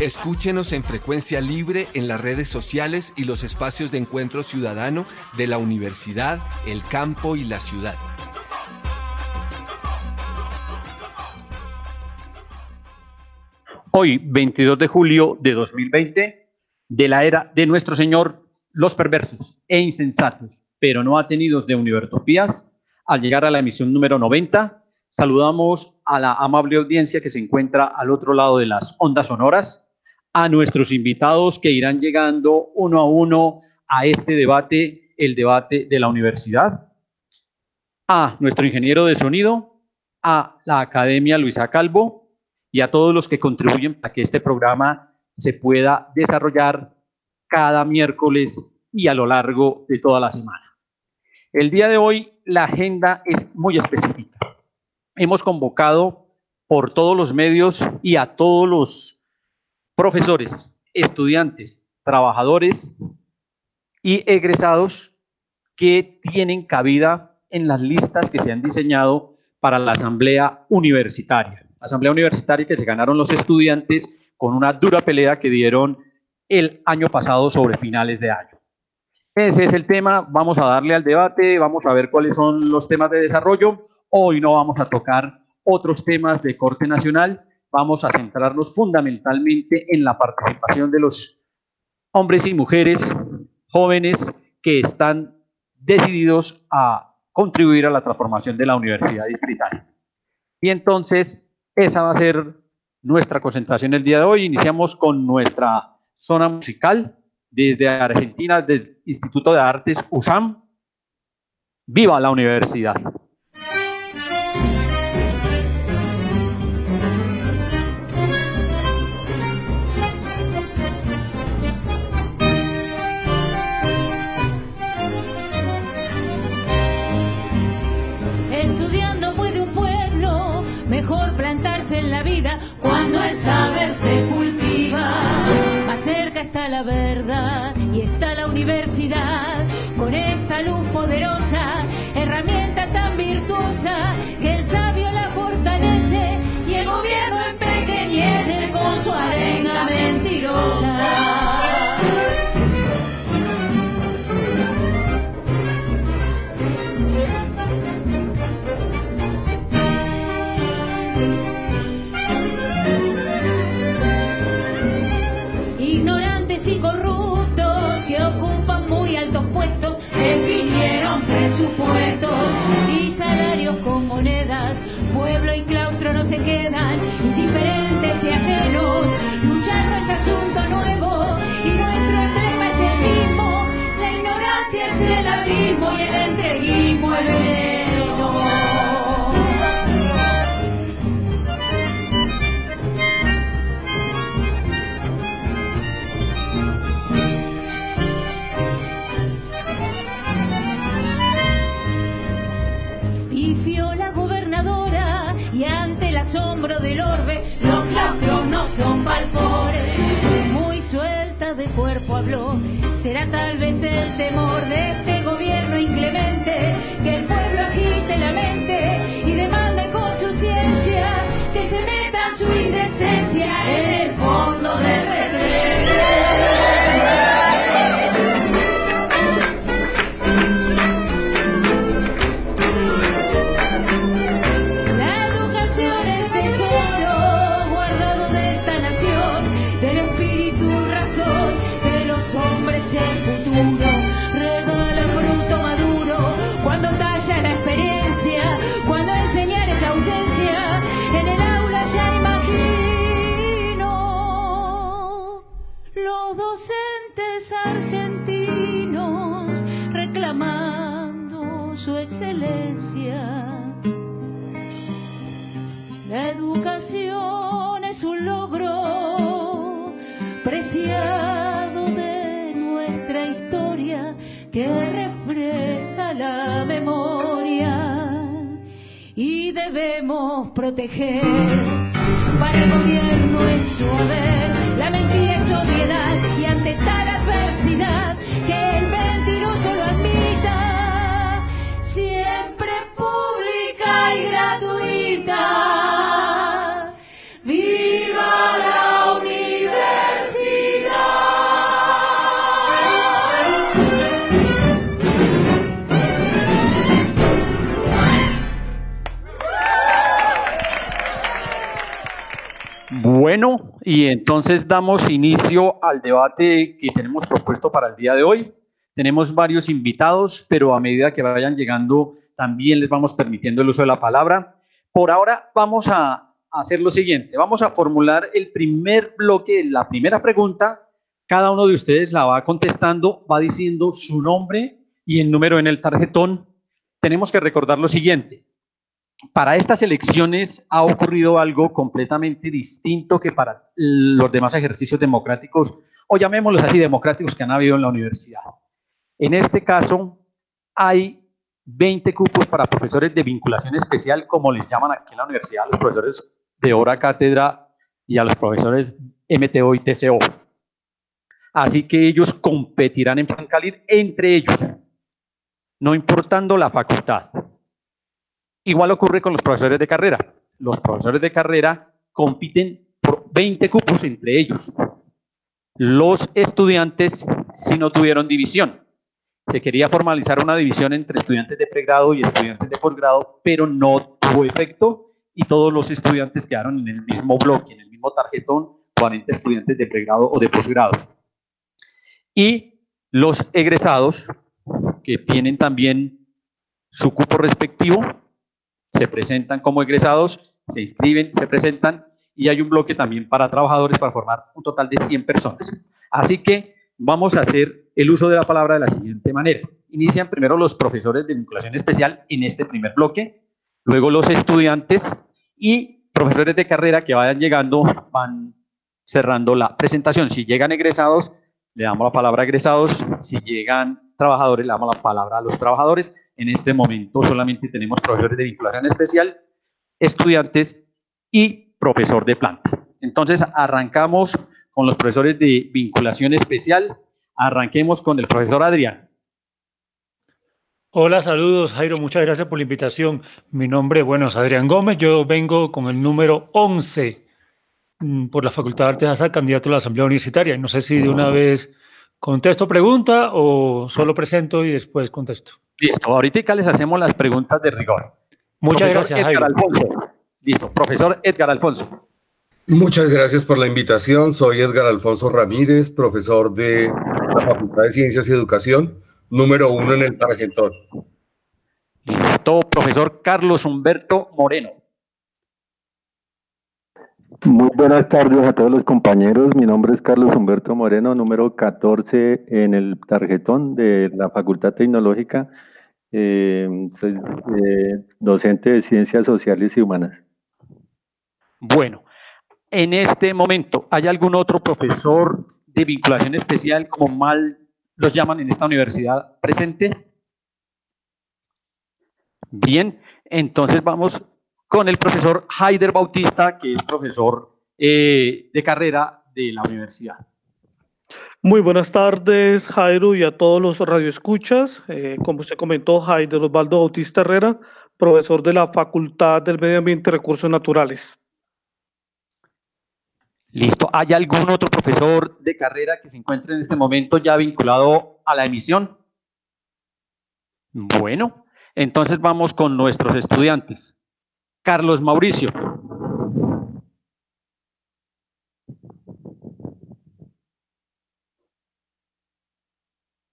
Escúchenos en frecuencia libre en las redes sociales y los espacios de encuentro ciudadano de la universidad, el campo y la ciudad. Hoy, 22 de julio de 2020, de la era de nuestro Señor, los perversos e insensatos, pero no atenidos de Univertopías, al llegar a la emisión número 90, saludamos a la amable audiencia que se encuentra al otro lado de las ondas sonoras, a nuestros invitados que irán llegando uno a uno a este debate, el debate de la universidad, a nuestro ingeniero de sonido, a la Academia Luisa Calvo, y a todos los que contribuyen para que este programa se pueda desarrollar cada miércoles y a lo largo de toda la semana. El día de hoy la agenda es muy específica. Hemos convocado por todos los medios y a todos los profesores, estudiantes, trabajadores y egresados que tienen cabida en las listas que se han diseñado para la asamblea universitaria asamblea universitaria que se ganaron los estudiantes con una dura pelea que dieron el año pasado sobre finales de año. Ese es el tema, vamos a darle al debate, vamos a ver cuáles son los temas de desarrollo. Hoy no vamos a tocar otros temas de corte nacional, vamos a centrarnos fundamentalmente en la participación de los hombres y mujeres jóvenes que están decididos a contribuir a la transformación de la universidad distrital. Y entonces esa va a ser nuestra concentración el día de hoy. Iniciamos con nuestra zona musical desde Argentina, del Instituto de Artes USAM. ¡Viva la universidad! Saber se cultiva. Más cerca está la verdad y está la universidad con esta luz poderosa, herramienta tan virtuosa que el sabio la fortalece y el gobierno empequeñece con su arena mentirosa. Presupuestos y salarios con monedas. Pueblo y claustro no se quedan indiferentes y ajenos. Luchar no es asunto nuevo y nuestro emblema es el mismo. La ignorancia es el abismo y el entreguismo el veneno. Del orbe, los claustros no son valpores. Muy suelta de cuerpo habló, será tal vez el temor de este gobierno inclemente, que el pueblo agite la mente y demande con su ciencia que se meta su indecencia en el fondo del La de nuestra historia que refleja la memoria. Y debemos proteger para el gobierno en su haber la mentira es obviedad y ante tal Bueno, y entonces damos inicio al debate que tenemos propuesto para el día de hoy. Tenemos varios invitados, pero a medida que vayan llegando también les vamos permitiendo el uso de la palabra. Por ahora vamos a hacer lo siguiente, vamos a formular el primer bloque, la primera pregunta. Cada uno de ustedes la va contestando, va diciendo su nombre y el número en el tarjetón. Tenemos que recordar lo siguiente para estas elecciones ha ocurrido algo completamente distinto que para los demás ejercicios democráticos, o llamémoslos así, democráticos que han habido en la universidad. En este caso, hay 20 cupos para profesores de vinculación especial, como les llaman aquí en la universidad, a los profesores de hora cátedra y a los profesores MTO y TCO. Así que ellos competirán en Francalir entre ellos, no importando la facultad. Igual ocurre con los profesores de carrera. Los profesores de carrera compiten por 20 cupos entre ellos. Los estudiantes si no tuvieron división. Se quería formalizar una división entre estudiantes de pregrado y estudiantes de posgrado, pero no tuvo efecto y todos los estudiantes quedaron en el mismo bloque, en el mismo tarjetón, 40 estudiantes de pregrado o de posgrado. Y los egresados, que tienen también su cupo respectivo, se presentan como egresados, se inscriben, se presentan y hay un bloque también para trabajadores para formar un total de 100 personas. Así que vamos a hacer el uso de la palabra de la siguiente manera. Inician primero los profesores de vinculación especial en este primer bloque, luego los estudiantes y profesores de carrera que vayan llegando van cerrando la presentación. Si llegan egresados, le damos la palabra a egresados. Si llegan trabajadores, le damos la palabra a los trabajadores. En este momento solamente tenemos profesores de vinculación especial, estudiantes y profesor de planta. Entonces arrancamos con los profesores de vinculación especial. Arranquemos con el profesor Adrián. Hola, saludos Jairo, muchas gracias por la invitación. Mi nombre, bueno, es Adrián Gómez, yo vengo con el número 11 mm, por la Facultad de Artes a candidato a la Asamblea Universitaria. No sé si de una vez contesto pregunta o solo presento y después contesto. Listo, ahorita les hacemos las preguntas de rigor. Muchas gracias, Edgar. Alfonso. Listo, profesor Edgar Alfonso. Muchas gracias por la invitación. Soy Edgar Alfonso Ramírez, profesor de la Facultad de Ciencias y Educación, número uno en el tarjetón. Listo, profesor Carlos Humberto Moreno. Muy buenas tardes a todos los compañeros. Mi nombre es Carlos Humberto Moreno, número 14 en el tarjetón de la Facultad Tecnológica. Eh, soy eh, docente de Ciencias Sociales y Humanas. Bueno, en este momento, ¿hay algún otro profesor de vinculación especial, como mal los llaman en esta universidad, presente? Bien, entonces vamos con el profesor Haider Bautista, que es profesor eh, de carrera de la universidad. Muy buenas tardes, Jairo, y a todos los radioescuchas. Eh, como usted comentó, Jairo Osvaldo Bautista Herrera, profesor de la Facultad del Medio Ambiente y Recursos Naturales. Listo. ¿Hay algún otro profesor de carrera que se encuentre en este momento ya vinculado a la emisión? Bueno, entonces vamos con nuestros estudiantes. Carlos Mauricio.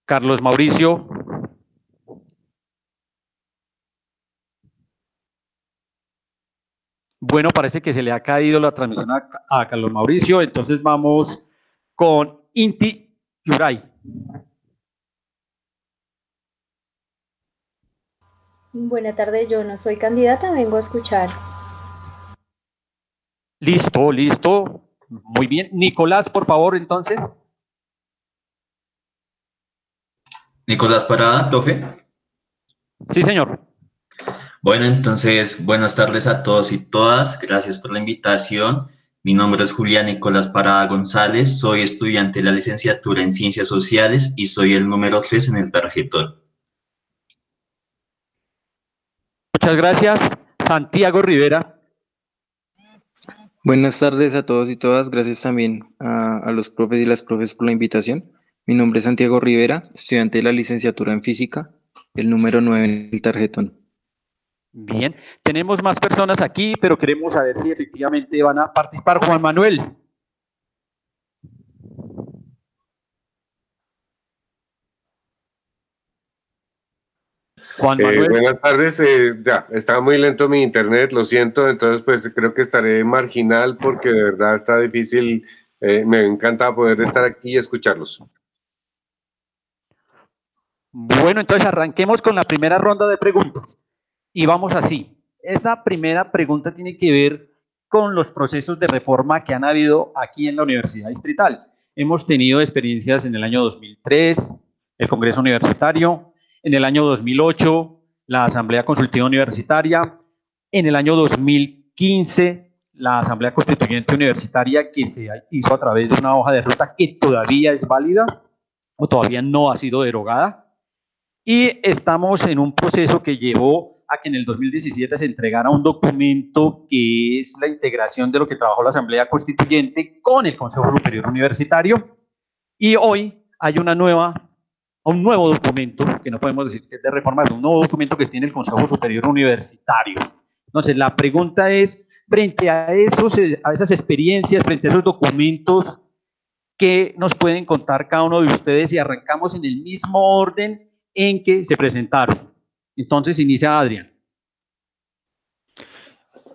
Carlos Mauricio. Bueno, parece que se le ha caído la transmisión a, Carlos Mauricio, entonces vamos con Inti Yuray. Buenas tardes, yo no soy candidata, vengo a escuchar. Listo, listo. Muy bien. Nicolás, por favor, entonces. Nicolás Parada, profe. Sí, señor. Bueno, entonces, buenas tardes a todos y todas. Gracias por la invitación. Mi nombre es Julián Nicolás Parada González. Soy estudiante de la licenciatura en Ciencias Sociales y soy el número 3 en el tarjetón. Muchas gracias. Santiago Rivera. Buenas tardes a todos y todas. Gracias también a, a, los profes y las profes por la invitación. Mi nombre es Santiago Rivera, estudiante de la licenciatura en física, el número 9 en el tarjetón. Bien, tenemos más personas aquí, pero queremos saber si efectivamente van a participar. Juan Manuel. Juan Manuel. Eh, buenas tardes, eh, ya, estaba muy lento mi internet, lo siento, entonces pues creo que estaré marginal porque de verdad está difícil, eh, me encanta poder estar aquí y escucharlos. Bueno, entonces arranquemos con la primera ronda de preguntas. Y vamos así. Esta primera pregunta tiene que ver con los procesos de reforma que han habido aquí en la Universidad Distrital. Hemos tenido experiencias en el año 2003, el Congreso Universitario, en el año 2008, la Asamblea Consultiva Universitaria, en el año 2015, la Asamblea Constituyente Universitaria que se hizo a través de una hoja de ruta que todavía es válida o todavía no ha sido derogada. Y estamos en un proceso que llevó a que en el 2017 se entregara un documento que es la integración de lo que trabajó la Asamblea Constituyente con el Consejo Superior Universitario. Y hoy hay una nueva, un nuevo documento, que no podemos decir que es de reforma, es un nuevo documento que tiene el Consejo Superior Universitario. Entonces, la pregunta es, frente a, esos, a esas experiencias, frente a esos documentos, ¿qué nos pueden contar cada uno de ustedes si arrancamos en el mismo orden en que se presentaron? Entonces inicia Adrián.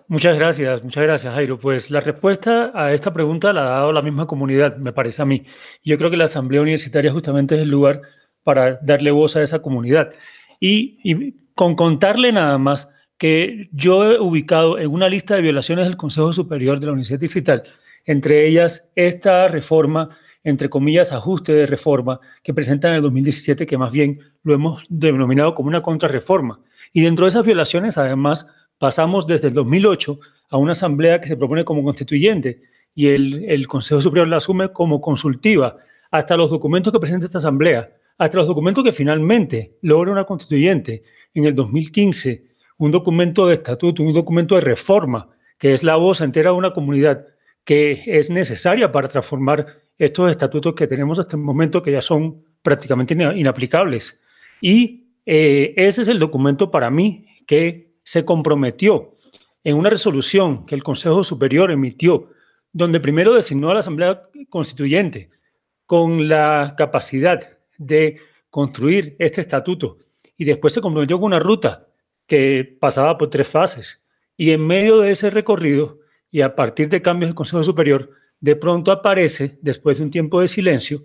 Muchas gracias, muchas gracias Jairo. Pues la respuesta a esta pregunta la ha dado la misma comunidad, me parece a mí. Yo creo que la Asamblea Universitaria justamente es el lugar para darle voz a esa comunidad. Y, con contarle nada más que yo he ubicado en una lista de violaciones del Consejo Superior de la Universidad Distrital, entre ellas esta reforma entre comillas, ajuste de reforma que presentan en el 2017, que más bien lo hemos denominado como una contrarreforma. Y dentro de esas violaciones, además, pasamos desde el 2008 a una asamblea que se propone como constituyente y el Consejo Superior la asume como consultiva, hasta los documentos que presenta esta asamblea, hasta los documentos que finalmente logra una constituyente en el 2015, un documento de estatuto, un documento de reforma, que es la voz entera de una comunidad que es necesaria para transformar estos estatutos que tenemos hasta el momento que ya son prácticamente inaplicables. Y eh, ese es el documento para mí que se comprometió en una resolución que el Consejo Superior emitió, donde primero designó a la Asamblea Constituyente con la capacidad de construir este estatuto. Y después se comprometió con una ruta que pasaba por tres fases. Y en medio de ese recorrido y a partir de cambios del Consejo Superior, de pronto aparece, después de un tiempo de silencio,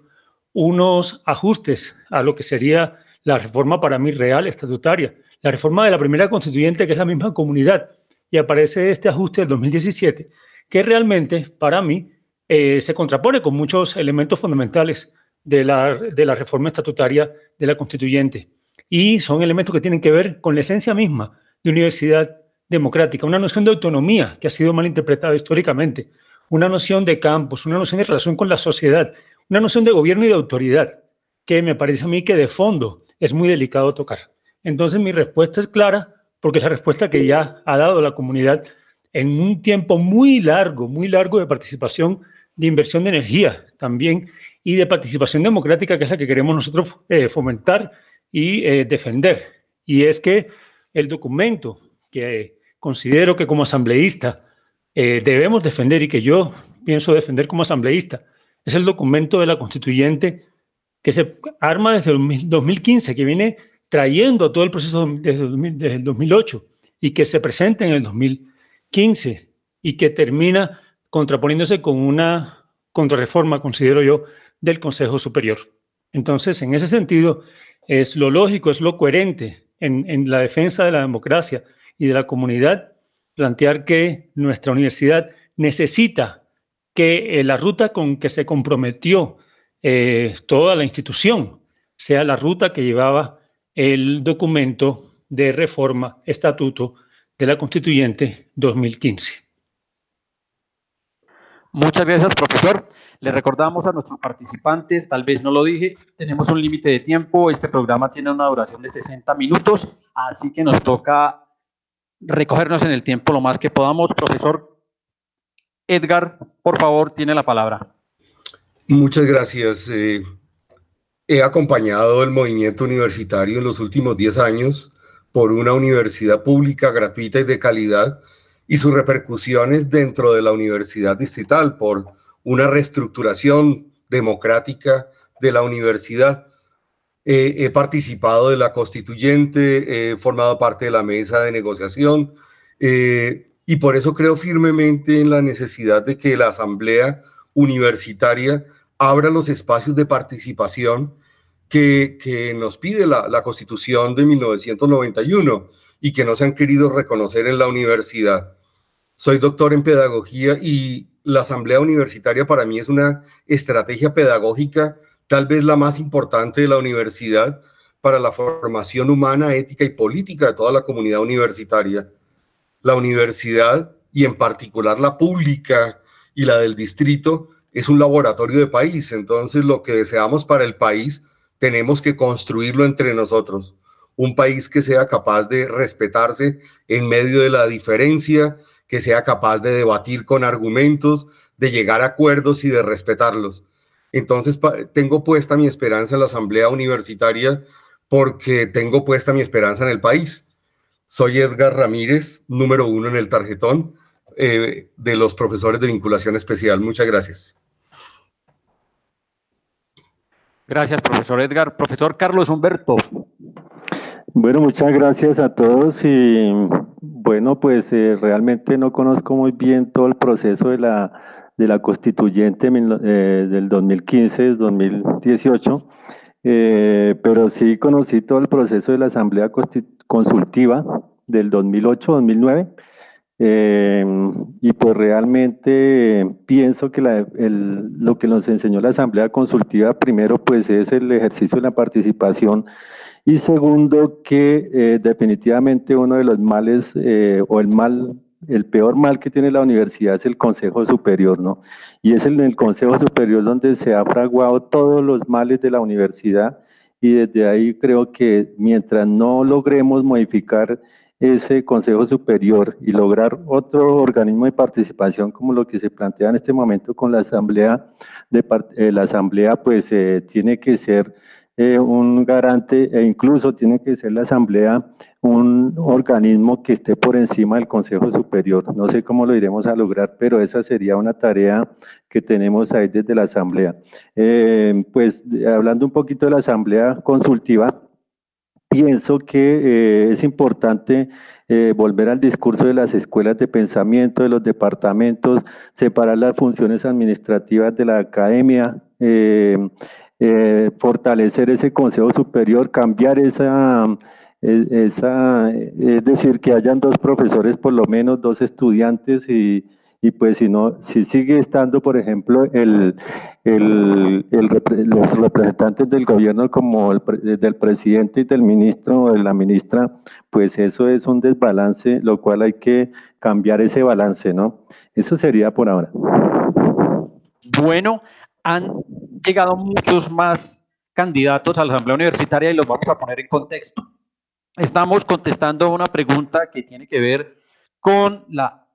unos ajustes a lo que sería la reforma para mí real, estatutaria, la reforma de la primera constituyente, que es la misma comunidad, y aparece este ajuste del 2017, que realmente para mí eh, se contrapone con muchos elementos fundamentales de la, de la reforma estatutaria de la constituyente. Y son elementos que tienen que ver con la esencia misma de universidad democrática, una noción de autonomía que ha sido mal interpretada históricamente, una noción de campos, una noción de relación con la sociedad, una noción de gobierno y de autoridad, que me parece a mí que de fondo es muy delicado tocar. Entonces mi respuesta es clara, porque es la respuesta que ya ha dado la comunidad en un tiempo muy largo, muy largo de participación, de inversión de energía también, y de participación democrática, que es la que queremos nosotros eh, fomentar y eh, defender. Y es que el documento que considero que como asambleísta eh, debemos defender y que yo pienso defender como asambleísta es el documento de la constituyente que se arma desde el 2015, que viene trayendo todo el proceso desde, el 2008 y que se presenta en el 2015 y que termina contraponiéndose con una contrarreforma, considero yo, del Consejo Superior. Entonces, en ese sentido, es lo lógico, es lo coherente en, la defensa de la democracia y de la comunidad plantear que nuestra universidad necesita que eh, la ruta con que se comprometió eh, toda la institución sea la ruta que llevaba el documento de reforma, estatuto de la constituyente 2015. Muchas gracias, profesor. Le recordamos a nuestros participantes, tal vez no lo dije, tenemos un límite de tiempo, este programa tiene una duración de 60 minutos, así que nos toca recogernos en el tiempo lo más que podamos. Profesor Edgar, por favor, tiene la palabra. Muchas gracias. Eh, he acompañado el movimiento universitario en los últimos 10 años por una universidad pública, gratuita y de calidad, y sus repercusiones dentro de la universidad distrital por una reestructuración democrática de la universidad. he participado de la constituyente, he formado parte de la mesa de negociación eh, y por eso creo firmemente en la necesidad de que la asamblea universitaria abra los espacios de participación que, que nos pide la, la constitución de 1991 y que no se han querido reconocer en la universidad. Soy doctor en pedagogía y la asamblea universitaria para mí es una estrategia pedagógica, tal vez la más importante de la universidad para la formación humana, ética y política de toda la comunidad universitaria. La universidad, y en particular la pública y la del distrito, es un laboratorio de país. Entonces, lo que deseamos para el país, tenemos que construirlo entre nosotros. Un país que sea capaz de respetarse en medio de la diferencia, que sea capaz de debatir con argumentos, de llegar a acuerdos y de respetarlos. Entonces, tengo puesta mi esperanza en la Asamblea Universitaria porque tengo puesta mi esperanza en el país. Soy Edgar Ramírez, número uno en el tarjetón eh, de los profesores de vinculación especial. Muchas gracias. Gracias, profesor Edgar. Profesor Carlos Humberto. Bueno, muchas gracias a todos y bueno, pues eh, realmente no conozco muy bien todo el proceso de la, de la constituyente eh, del 2015-2018, eh, pero sí conocí todo el proceso de la Asamblea Consultiva del 2008-2009. y pues realmente pienso que lo que nos enseñó la Asamblea Consultiva primero pues es el ejercicio de la participación y segundo, que eh, definitivamente uno de los males eh, o el mal, el peor mal que tiene la universidad es el Consejo Superior, ¿no? Y es en el Consejo Superior donde se ha fraguado todos los males de la universidad y desde ahí creo que mientras no logremos modificar ese Consejo Superior y lograr otro organismo de participación como lo que se plantea en este momento con la Asamblea, de, eh, la Asamblea pues tiene que ser eh, un garante e incluso tiene que ser la Asamblea un organismo que esté por encima del Consejo Superior. No sé cómo lo iremos a lograr, pero esa sería una tarea que tenemos ahí desde la Asamblea. Eh, pues hablando un poquito de la Asamblea Consultiva, pienso que eh, es importante volver al discurso de las escuelas de pensamiento, de los departamentos, separar las funciones administrativas de la academia, fortalecer ese consejo superior, cambiar esa, e, esa, es decir, que hayan dos profesores, por lo menos dos estudiantes y, y pues si no, si sigue estando, por ejemplo, el, el, el, los representantes del gobierno como el del presidente y del ministro o de la ministra, pues eso es un desbalance, lo cual hay que cambiar ese balance, ¿no? Eso sería por ahora. Bueno, llegado muchos más candidatos a la Asamblea Universitaria y los vamos a poner en contexto. Estamos contestando una pregunta que tiene que ver con la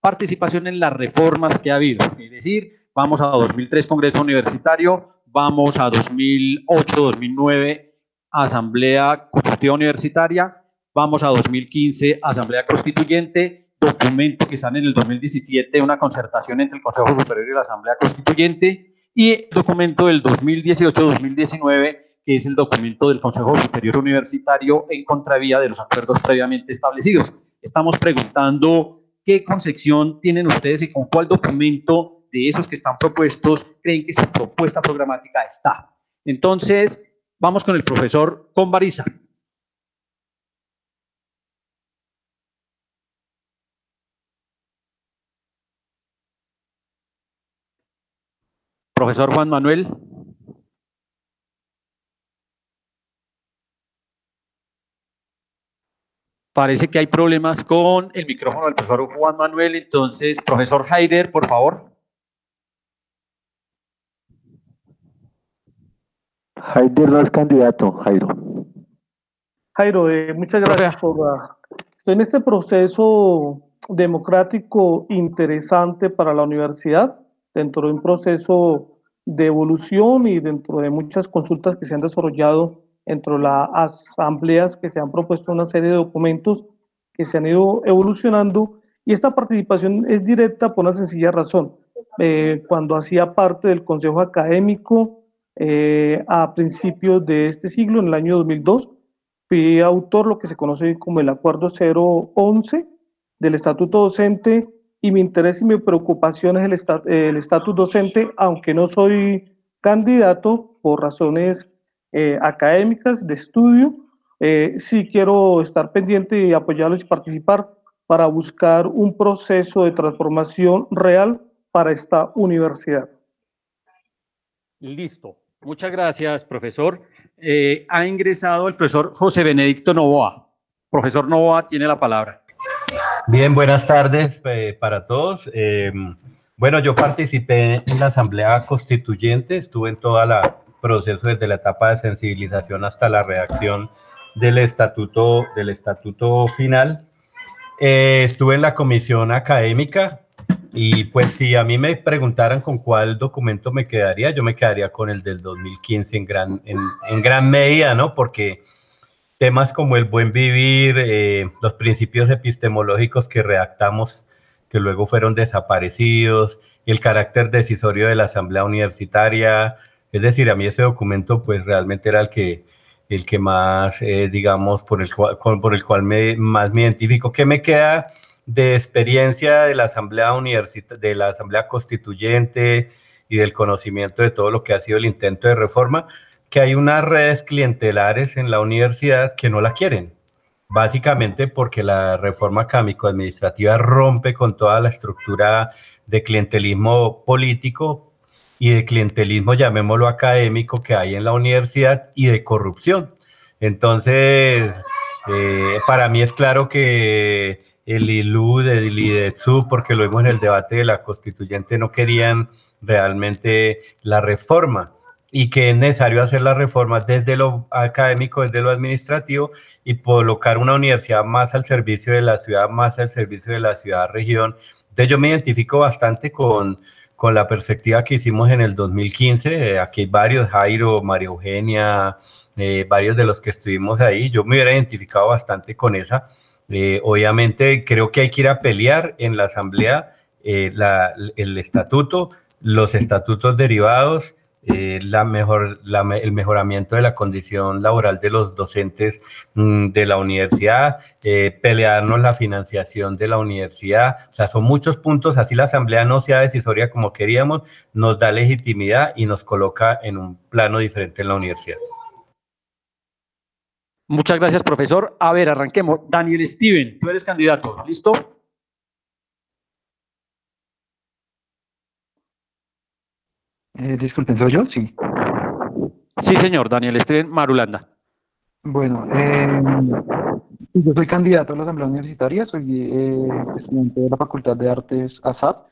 participación en las reformas que ha habido. Es decir, vamos a 2003 Congreso Universitario, vamos a 2008-2009 Asamblea Constitutiva Universitaria, vamos a 2015 Asamblea Constituyente, documento que sale en el 2017, una concertación entre el Consejo Superior y la Asamblea Constituyente, y el documento del 2018-2019, que es el documento del Consejo Superior Universitario en contravía de los acuerdos previamente establecidos. Estamos preguntando qué concepción tienen ustedes y con cuál documento de esos que están propuestos creen que su propuesta programática está. Entonces, vamos con el profesor Convariza. Profesor Juan Manuel. Parece que hay problemas con el micrófono del profesor Juan Manuel, entonces, profesor Haider, por favor. Haider no es candidato, Jairo. Jairo, eh, muchas gracias por... la- Estoy en este proceso democrático interesante para la universidad, dentro de un proceso de evolución y dentro de muchas consultas que se han desarrollado entre las asambleas que se han propuesto una serie de documentos que se han ido evolucionando y esta participación es directa por una sencilla razón. Eh, cuando hacía parte del Consejo Académico eh, a principios de este siglo, en el año 2002, fui autor lo que se conoce como el Acuerdo 011 del Estatuto Docente y mi interés y mi preocupación es el esta- el estatus docente, aunque no soy candidato por razones eh, académicas de estudio, eh, sí quiero estar pendiente y apoyarlos y participar para buscar un proceso de transformación real para esta universidad. Listo. Muchas gracias, profesor. Eh, ha ingresado el profesor José Benedicto Novoa. Profesor Novoa tiene la palabra. Bien, buenas tardes eh, para todos. Eh, bueno, yo participé en la Asamblea Constituyente, estuve en todo el proceso desde la etapa de sensibilización hasta la redacción del estatuto, del estatuto final. Eh, estuve en la comisión académica y pues si a mí me preguntaran con cuál documento me quedaría, yo me quedaría con el del 2015 en gran, en gran medida, ¿no? Porque temas como el buen vivir, eh, los principios epistemológicos que redactamos, que luego fueron desaparecidos, el carácter decisorio de la asamblea universitaria, es decir, a mí ese documento pues realmente era el que, el que más, eh, digamos, por el cual, por el cual me, más me identifico. ¿Qué me queda de experiencia de la asamblea de la asamblea constituyente y del conocimiento de todo lo que ha sido el intento de reforma? Que hay unas redes clientelares en la universidad que no la quieren, básicamente porque la reforma académico-administrativa rompe con toda la estructura de clientelismo político y de clientelismo, llamémoslo académico, que hay en la universidad y de corrupción. Entonces, eh, para mí es claro que el ILUD, el IDETSU, porque lo vimos en el debate de la constituyente, no querían realmente la reforma y que es necesario hacer las reformas desde lo académico, desde lo administrativo y colocar una universidad más al servicio de la ciudad, más al servicio de la ciudad-región. Entonces yo me identifico bastante con, con la perspectiva que hicimos en el 2015. Eh, aquí hay varios, Jairo, María Eugenia, eh, varios de los que estuvimos ahí. Yo me hubiera identificado bastante con esa. Eh, obviamente creo que hay que ir a pelear en la asamblea eh, la- el estatuto, los estatutos derivados, eh, la mejor, el mejoramiento de la condición laboral de los docentes mm, de la universidad, eh, pelearnos la financiación de la universidad. O sea, son muchos puntos. Así la asamblea no sea decisoria como queríamos, nos da legitimidad y nos coloca en un plano diferente en la universidad. Muchas gracias, profesor. A ver, arranquemos. Daniel Steven, tú eres candidato. ¿Listo? Eh, disculpen, ¿soy yo? Sí. Sí, señor. Daniel Steven Marulanda. Bueno, eh, yo soy candidato a la Asamblea Universitaria, soy eh, estudiante de la Facultad de Artes ASAP.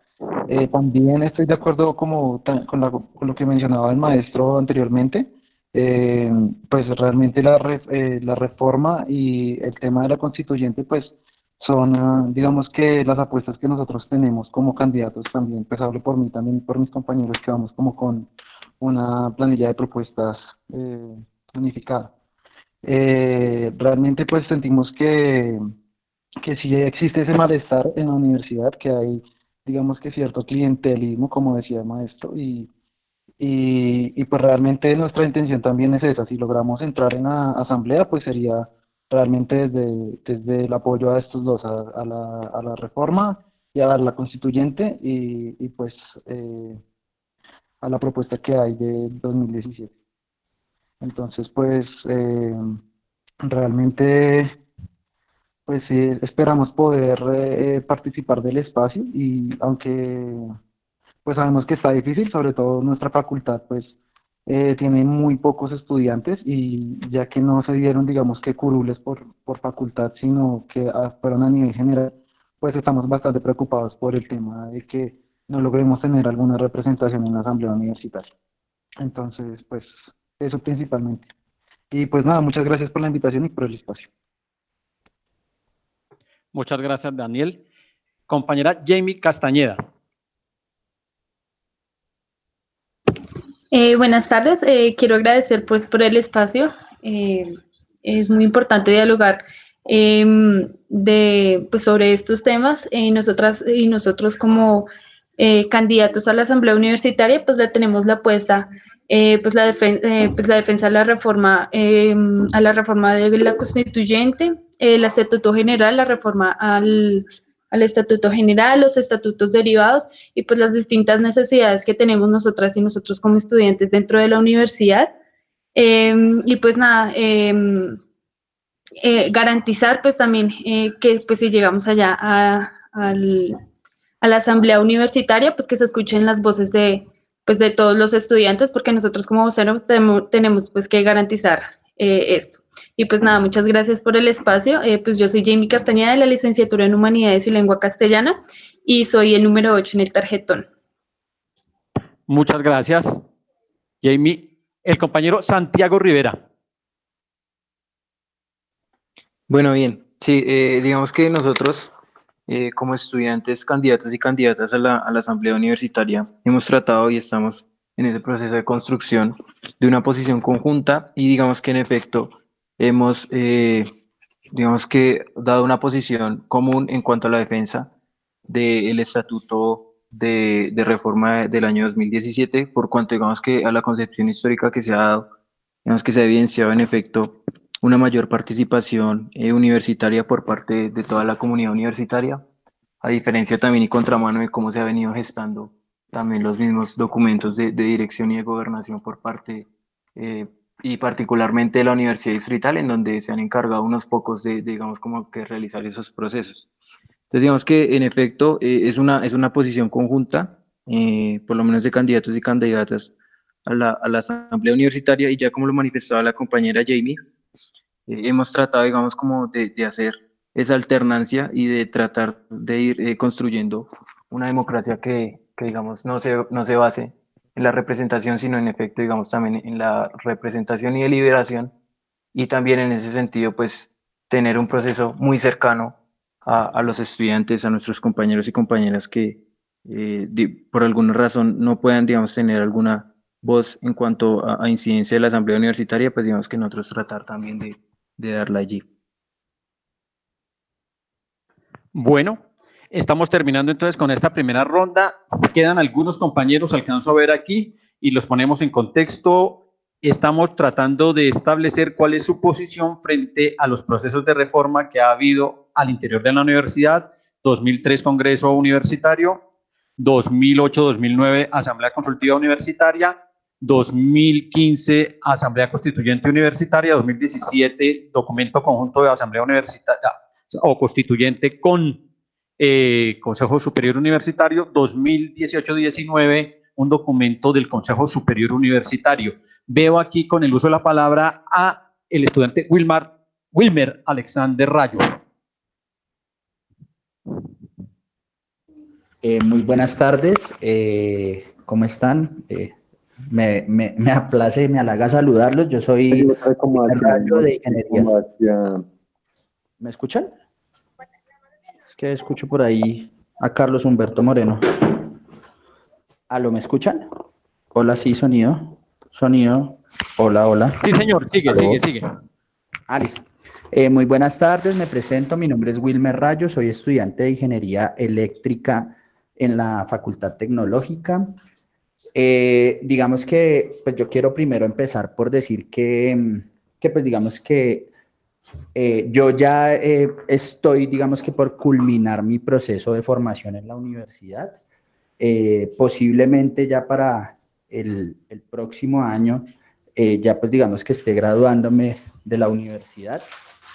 Eh, también estoy de acuerdo como con, la- con lo que mencionaba el maestro anteriormente. Eh, pues realmente la, la reforma y el tema de la constituyente pues son, ah, digamos que las apuestas que nosotros tenemos como candidatos también, pues hablo por mí también por mis compañeros que vamos como con una planilla de propuestas eh, unificada. Eh, realmente pues sentimos que, que sí existe ese malestar en la universidad, que hay digamos que cierto clientelismo, como decía el maestro, y, y, y pues realmente nuestra intención también es esa, si logramos entrar en la asamblea, pues sería realmente desde, desde el apoyo a estos dos, a, la, a la reforma y a la constituyente y, y pues eh, a la propuesta que hay de 2017. Entonces, pues eh, realmente, pues sí, esperamos poder eh, participar del espacio y aunque pues sabemos que está difícil, sobre todo nuestra facultad, pues eh, tiene muy pocos estudiantes y ya que no se dieron, digamos que curules por, por facultad, sino que ah, fueron a nivel general, pues estamos bastante preocupados por el tema de que no logremos tener alguna representación en la asamblea universitaria. Entonces, pues eso principalmente. Y pues nada, muchas gracias por la invitación y por el espacio. Muchas gracias, Daniel. Compañera Jamie Castañeda. Eh, buenas tardes, eh, quiero agradecer pues por el espacio. Eh, es muy importante dialogar em, de, pues, sobre estos temas. nosotras y nosotros como candidatos a la Asamblea Universitaria pues le tenemos la apuesta pues, la pues la defensa de la reforma em, a la reforma de la constituyente, el estatuto general, la reforma al al estatuto general, los estatutos derivados y pues las distintas necesidades que tenemos nosotras y nosotros como estudiantes dentro de la universidad. Em, y pues nada, em, eh, garantizar pues también eh, que pues si llegamos allá a, la asamblea universitaria, pues que se escuchen las voces de pues de todos los estudiantes, porque nosotros como voceros tenemos, tenemos pues que garantizar eh, esto. Y pues nada, muchas gracias por el espacio. Eh, pues yo soy Jamie Castañeda de la licenciatura en Humanidades y Lengua Castellana y soy el número 8 en el tarjetón. Muchas gracias, Jamie. El compañero Santiago Rivera. Bueno, bien. Sí, eh, digamos que nosotros, como estudiantes, candidatos y candidatas a la, a la Asamblea Universitaria, hemos tratado y estamos en ese proceso de construcción de una posición conjunta y digamos que en efecto hemos, eh, digamos que dado una posición común en cuanto a la defensa del estatuto de, de, reforma del año 2017, por cuanto digamos que a la concepción histórica que se ha dado, digamos que se ha evidenciado en efecto una mayor participación eh, universitaria por parte de toda la comunidad universitaria, a diferencia también y contramano de cómo se ha venido gestando también los mismos documentos de, dirección y de gobernación por parte eh, y particularmente de la Universidad Distrital, en donde se han encargado unos pocos de, digamos, como que realizar esos procesos. Entonces, digamos que en efecto eh, es, una, es una posición conjunta, eh, por lo menos de candidatos y candidatas a la, a la, Asamblea Universitaria, y ya como lo manifestaba la compañera Jamie, hemos tratado, digamos, como de, de, hacer esa alternancia y de tratar de ir construyendo una democracia que, que digamos, no se, no se base en la representación, sino en efecto, digamos, también en la representación y deliberación, y también en ese sentido, pues, tener un proceso muy cercano a, a los estudiantes, a nuestros compañeros y compañeras que eh, por alguna razón no puedan, digamos, tener alguna voz en cuanto a, a, incidencia de la asamblea universitaria, pues digamos que nosotros tratar también de, de darla allí. Bueno, Estamos terminando entonces con esta primera ronda. Quedan algunos compañeros, alcanzo a ver aquí, y los ponemos en contexto. Estamos tratando de establecer cuál es su posición frente a los procesos de reforma que ha habido al interior de la universidad. 2003 Congreso Universitario, 2008-2009 Asamblea Consultiva Universitaria, 2015 Asamblea Constituyente Universitaria, 2017 Documento Conjunto de Asamblea Universitaria o Constituyente con eh, Consejo Superior Universitario 2018-19, un documento del Consejo Superior Universitario. Veo aquí con el uso de la palabra a el estudiante Wilmar, Wilmer Alexander Rayo. Eh, muy buenas tardes, eh, ¿cómo están? Me, me, me, aplace, me halaga saludarlos. Yo soy Rayo de Ingeniería. ¿Me escuchan? Que escucho por ahí a Carlos Humberto Moreno. ¿Aló, me escuchan? Hola, sí, sonido. Sonido. Hola, hola. Sí, señor, sigue, sigue, sigue. Alice. Eh, muy buenas tardes, me presento. Mi nombre es Wilmer Rayo, soy estudiante de Ingeniería Eléctrica en la Facultad Tecnológica. Eh, digamos que, pues yo quiero primero empezar por decir que, que pues digamos que eh, yo ya eh, estoy, digamos que por culminar mi proceso de formación en la universidad. Eh, posiblemente ya para el, el próximo año, ya pues digamos que esté graduándome de la universidad.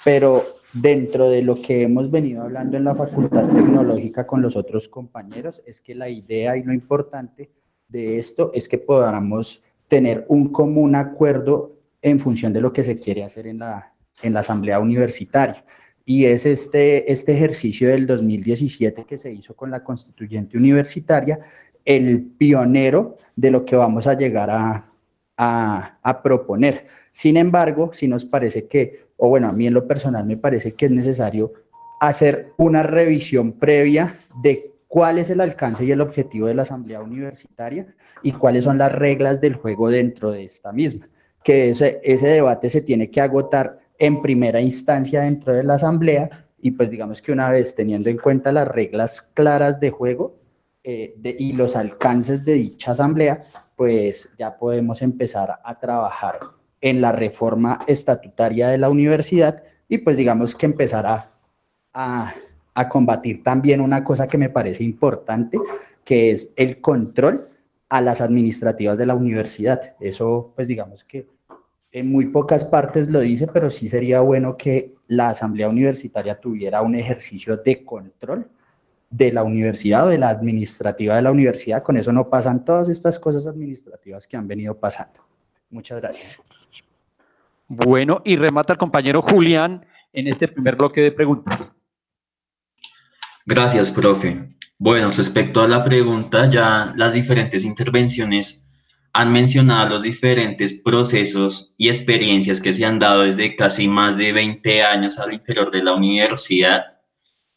pero dentro de lo que hemos venido hablando en la Facultad Tecnológica con los otros compañeros, es que la idea y lo importante de esto es que podamos tener un común acuerdo en función de lo que se quiere hacer en la, en la Asamblea Universitaria. Y es este, este ejercicio del 2017 que se hizo con la constituyente universitaria, el pionero de lo que vamos a llegar a, a, proponer. Sin embargo, si nos parece que, o bueno, a mí en lo personal me parece que es necesario hacer una revisión previa de cuál es el alcance y el objetivo de la asamblea universitaria y cuáles son las reglas del juego dentro de esta misma. Que ese, ese debate se tiene que agotar en primera instancia dentro de la asamblea y pues digamos que una vez teniendo en cuenta las reglas claras de juego eh, y los alcances de dicha asamblea, pues ya podemos empezar a trabajar en la reforma estatutaria de la universidad y pues digamos que empezar a, a combatir también una cosa que me parece importante, que es el control a las administrativas de la universidad. Eso pues digamos que en muy pocas partes lo dice, pero sí sería bueno que la asamblea universitaria tuviera un ejercicio de control de la universidad o de la administrativa de la universidad. Con eso no pasan todas estas cosas administrativas que han venido pasando. Muchas gracias. Bueno, y remata el compañero Julián en este primer bloque de preguntas. Gracias, profe. Bueno, respecto a la pregunta, ya las diferentes intervenciones han mencionado los diferentes procesos y experiencias que se han dado desde casi más de 20 años al interior de la universidad.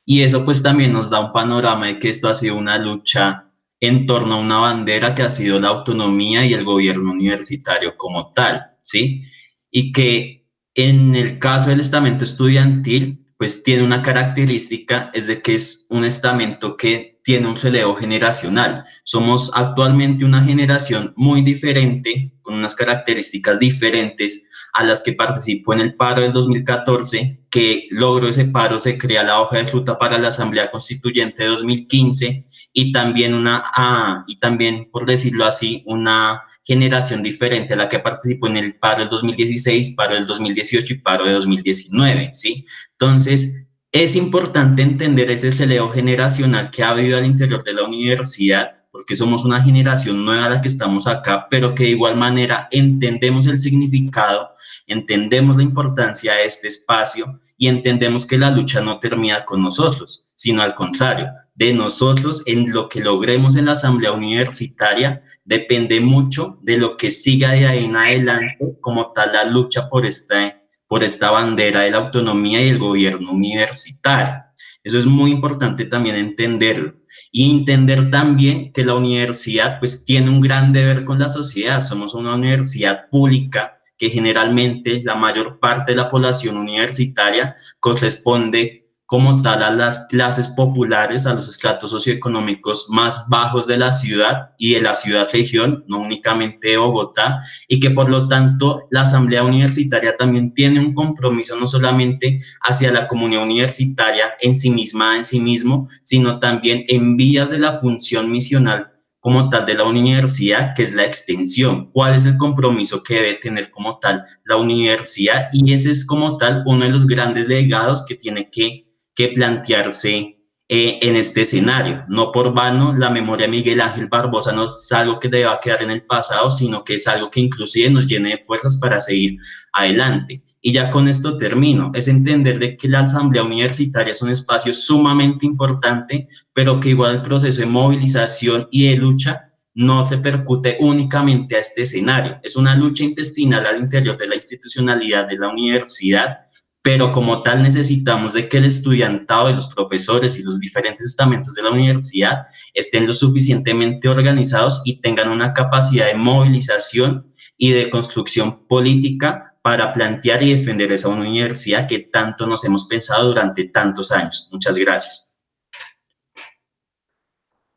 Y eso pues también nos da un panorama de que esto ha sido una lucha en torno a una bandera que ha sido la autonomía y el gobierno universitario como tal, ¿sí? Y que en el caso del estamento estudiantil, pues tiene una característica, es de que es un estamento que tiene un relevo generacional. Somos actualmente una generación muy diferente, con unas características diferentes a las que participó en el paro del 2014, que logró ese paro, se crea la hoja de ruta para la Asamblea Constituyente de 2015 y también una, ah, y también, por decirlo así, una generación diferente a la que participó en el paro del 2016, paro del 2018 y paro de 2019, ¿sí? Entonces, es importante entender ese relevo generacional que ha habido al interior de la universidad, porque somos una generación nueva la que estamos acá, pero que de igual manera entendemos el significado, entendemos la importancia de este espacio y entendemos que la lucha no termina con nosotros, sino al contrario, de nosotros en lo que logremos en la asamblea universitaria depende mucho de lo que siga de ahí en adelante como tal la lucha por esta, por esta bandera de la autonomía y el gobierno universitario. Eso es muy importante también entenderlo y entender también que la universidad pues tiene un gran deber con la sociedad. Somos una universidad pública que generalmente la mayor parte de la población universitaria corresponde como tal a las clases populares, a los estratos socioeconómicos más bajos de la ciudad y de la ciudad-región, no únicamente de Bogotá, y que por lo tanto la Asamblea Universitaria también tiene un compromiso no solamente hacia la comunidad universitaria en sí misma, en sí mismo, sino también en vías de la función misional como tal de la universidad, que es la extensión, cuál es el compromiso que debe tener como tal la universidad y ese es como tal uno de los grandes legados que tiene que que plantearse eh, en este escenario. No por vano, la memoria de Miguel Ángel Barbosa no es algo que deba quedar en el pasado, sino que es algo que inclusive nos llene de fuerzas para seguir adelante. Y ya con esto termino, es entender de que la asamblea universitaria es un espacio sumamente importante, pero que igual el proceso de movilización y de lucha no repercute únicamente a este escenario. Es una lucha intestinal al interior de la institucionalidad de la universidad pero como tal necesitamos de que el estudiantado de los profesores y los diferentes estamentos de la universidad estén lo suficientemente organizados y tengan una capacidad de movilización y de construcción política para plantear y defender esa universidad que tanto nos hemos pensado durante tantos años. Muchas gracias.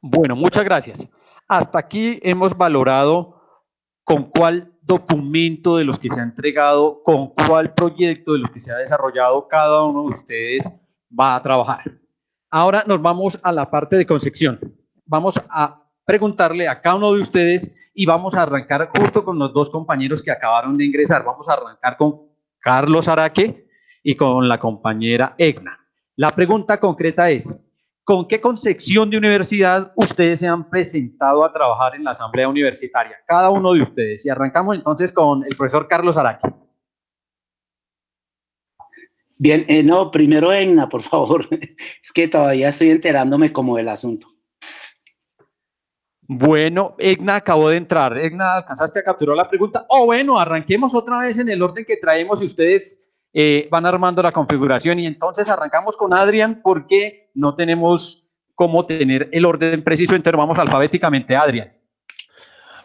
Bueno, muchas gracias. Hasta aquí hemos valorado con cuál documento de los que se ha entregado, con cuál proyecto de los que se ha desarrollado cada uno de ustedes va a trabajar. Ahora nos vamos a la parte de concepción. Vamos a preguntarle a cada uno de ustedes y vamos a arrancar justo con los dos compañeros que acabaron de ingresar. Vamos a arrancar con Carlos Araque y con la compañera Egna. La pregunta concreta es, ¿con qué concepción de universidad ustedes se han presentado a trabajar en la asamblea universitaria? Cada uno de ustedes. Y arrancamos entonces con el profesor Carlos Araki. Bien, eh, no, primero Egna, por favor. Es que todavía estoy enterándome como del asunto. Bueno, Egna acabó de entrar. Egna, ¿alcanzaste a capturar la pregunta? O bueno, arranquemos otra vez en el orden que traemos y ustedes eh, van armando la configuración. Y entonces arrancamos con Adrián porque no tenemos cómo tener el orden preciso, entonces vamos alfabéticamente. Adrián.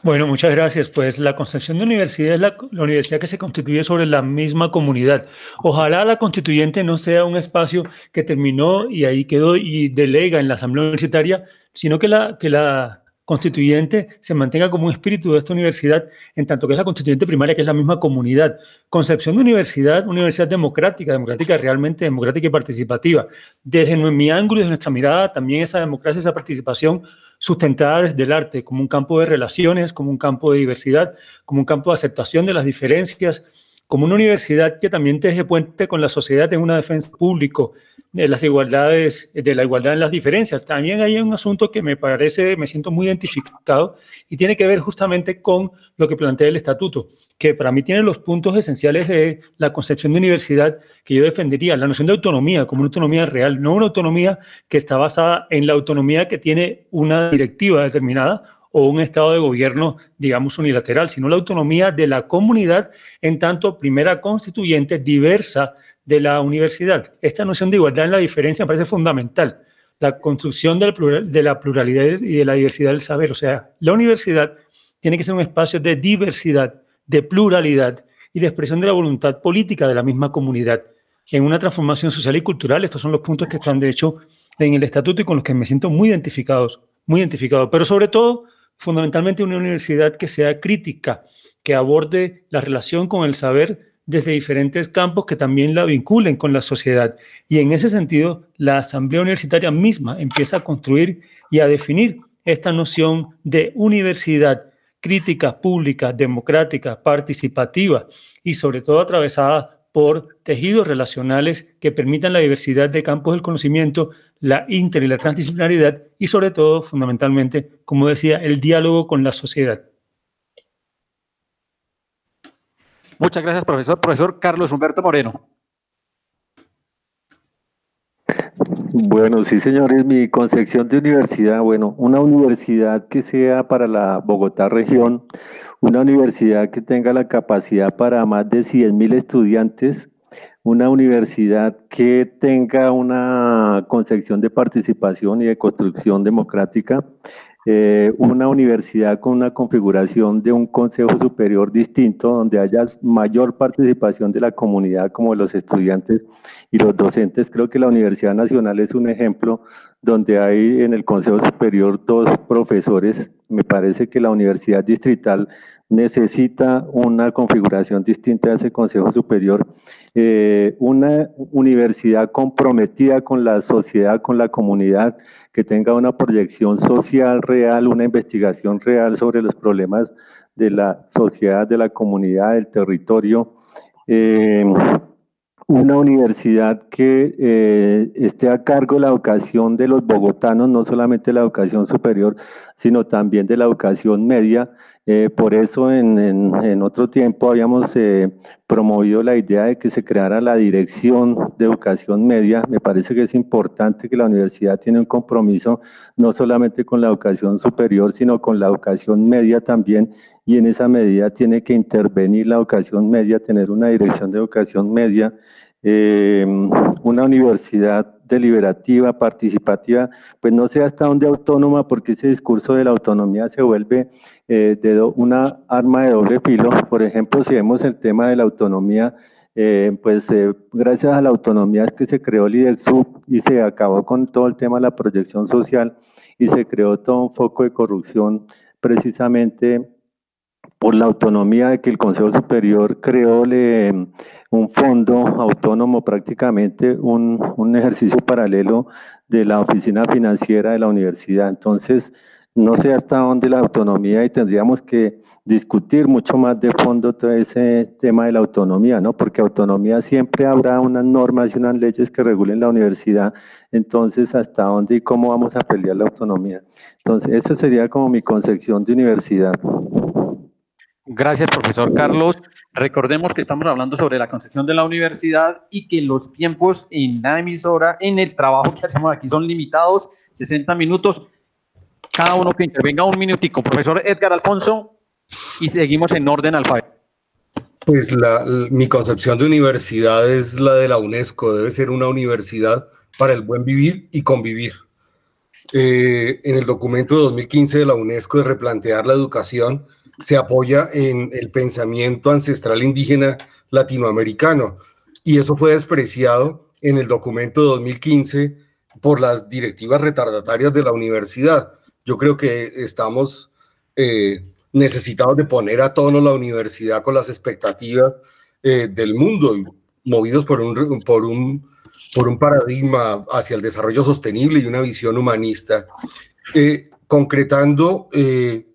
Bueno, muchas gracias. Pues la concepción de universidad es la, la, universidad que se constituye sobre la misma comunidad. Ojalá la constituyente no sea un espacio que terminó y ahí quedó y delega en la asamblea universitaria, sino que la, que la constituyente se mantenga como un espíritu de esta universidad, en tanto que es la constituyente primaria, que es la misma comunidad. Concepción de universidad, universidad democrática, democrática realmente democrática y participativa. Desde mi ángulo y desde nuestra mirada, también esa democracia, esa participación sustentada desde el arte, como un campo de relaciones, como un campo de diversidad, como un campo de aceptación de las diferencias, como una universidad que también teje puente con la sociedad en una defensa público de las igualdades, de la igualdad en las diferencias. También hay un asunto que me parece, me siento muy identificado y tiene que ver justamente con lo que plantea el estatuto, que para mí tiene los puntos esenciales de la concepción de universidad que yo defendería, la noción de autonomía como una autonomía real, no una autonomía que está basada en la autonomía que tiene una directiva determinada o un estado de gobierno, digamos, unilateral, sino la autonomía de la comunidad en tanto primera constituyente diversa de la universidad. Esta noción de igualdad en la diferencia me parece fundamental. La construcción de la, de la pluralidad y de la diversidad del saber. O sea, la universidad tiene que ser un espacio de diversidad, de pluralidad y de expresión de la voluntad política de la misma comunidad. En una transformación social y cultural, estos son los puntos que están, de hecho, en el estatuto y con los que me siento muy identificados, muy identificado. Pero sobre todo, fundamentalmente una universidad que sea crítica, que aborde la relación con el saber desde diferentes campos que también la vinculen con la sociedad. Y en ese sentido, la Asamblea Universitaria misma empieza a construir y a definir esta noción de universidad crítica, pública, democrática, participativa y sobre todo atravesada por tejidos relacionales que permitan la diversidad de campos del conocimiento, la inter y la transdisciplinaridad y sobre todo, fundamentalmente, como decía, el diálogo con la sociedad. Muchas gracias, profesor. Profesor Carlos Humberto Moreno. Bueno, sí, señores, mi concepción de universidad, bueno, una universidad que sea para la Bogotá región, una universidad que tenga la capacidad para más de 100 mil estudiantes, una universidad que tenga una concepción de participación y de construcción democrática, eh, una universidad con una configuración de un consejo superior distinto, donde haya mayor participación de la comunidad como los estudiantes y los docentes. Creo que la Universidad Nacional es un ejemplo donde hay en el consejo superior dos profesores. Me parece que la Universidad Distrital necesita una configuración distinta de ese Consejo Superior, eh, una universidad comprometida con la sociedad, con la comunidad, que tenga una proyección social real, una investigación real sobre los problemas de la sociedad, de la comunidad, del territorio. Eh, una universidad que eh, esté a cargo de la educación de los bogotanos, no solamente la educación superior, sino también de la educación media, eh, por eso en, otro tiempo habíamos eh, promovido la idea de que se creara la Dirección de Educación Media. Me parece que es importante que la universidad tiene un compromiso no solamente con la educación superior, sino con la educación media también, y en esa medida tiene que intervenir la educación media, tener una Dirección de Educación Media. Eh, una universidad deliberativa, participativa, pues no sé hasta dónde autónoma, porque ese discurso de la autonomía se vuelve eh, de una arma de doble filo. Por ejemplo, si vemos el tema de la autonomía, eh, pues eh, gracias a la autonomía es que se creó el IDEXUB y se acabó con todo el tema de la proyección social y se creó todo un foco de corrupción precisamente por la autonomía de que el Consejo Superior creó un fondo autónomo, prácticamente un, un, ejercicio paralelo de la oficina financiera de la universidad. Entonces, no sé hasta dónde la autonomía y tendríamos que discutir mucho más de fondo todo ese tema de la autonomía, ¿no? Porque autonomía siempre habrá unas normas y unas leyes que regulen la universidad, entonces hasta dónde y cómo vamos a pelear la autonomía. Entonces, esa sería como mi concepción de universidad. Gracias, profesor Carlos. Recordemos que estamos hablando sobre la concepción de la universidad y que los tiempos en la emisora, en el trabajo que hacemos aquí son limitados, 60 minutos. Cada uno que intervenga un minutico. Profesor Edgar Alfonso, y seguimos en orden alfabético. Pues la, mi concepción de universidad es la de la UNESCO, debe ser una universidad para el buen vivir y convivir. Eh, en el documento de 2015 de la UNESCO de replantear la educación se apoya en el pensamiento ancestral indígena latinoamericano y eso fue despreciado en el documento de 2015 por las directivas retardatarias de la universidad. Yo creo que estamos eh, necesitados de poner a tono la universidad con las expectativas eh, del mundo, movidos por un, por, un, por un paradigma hacia el desarrollo sostenible y una visión humanista, eh, concretando eh,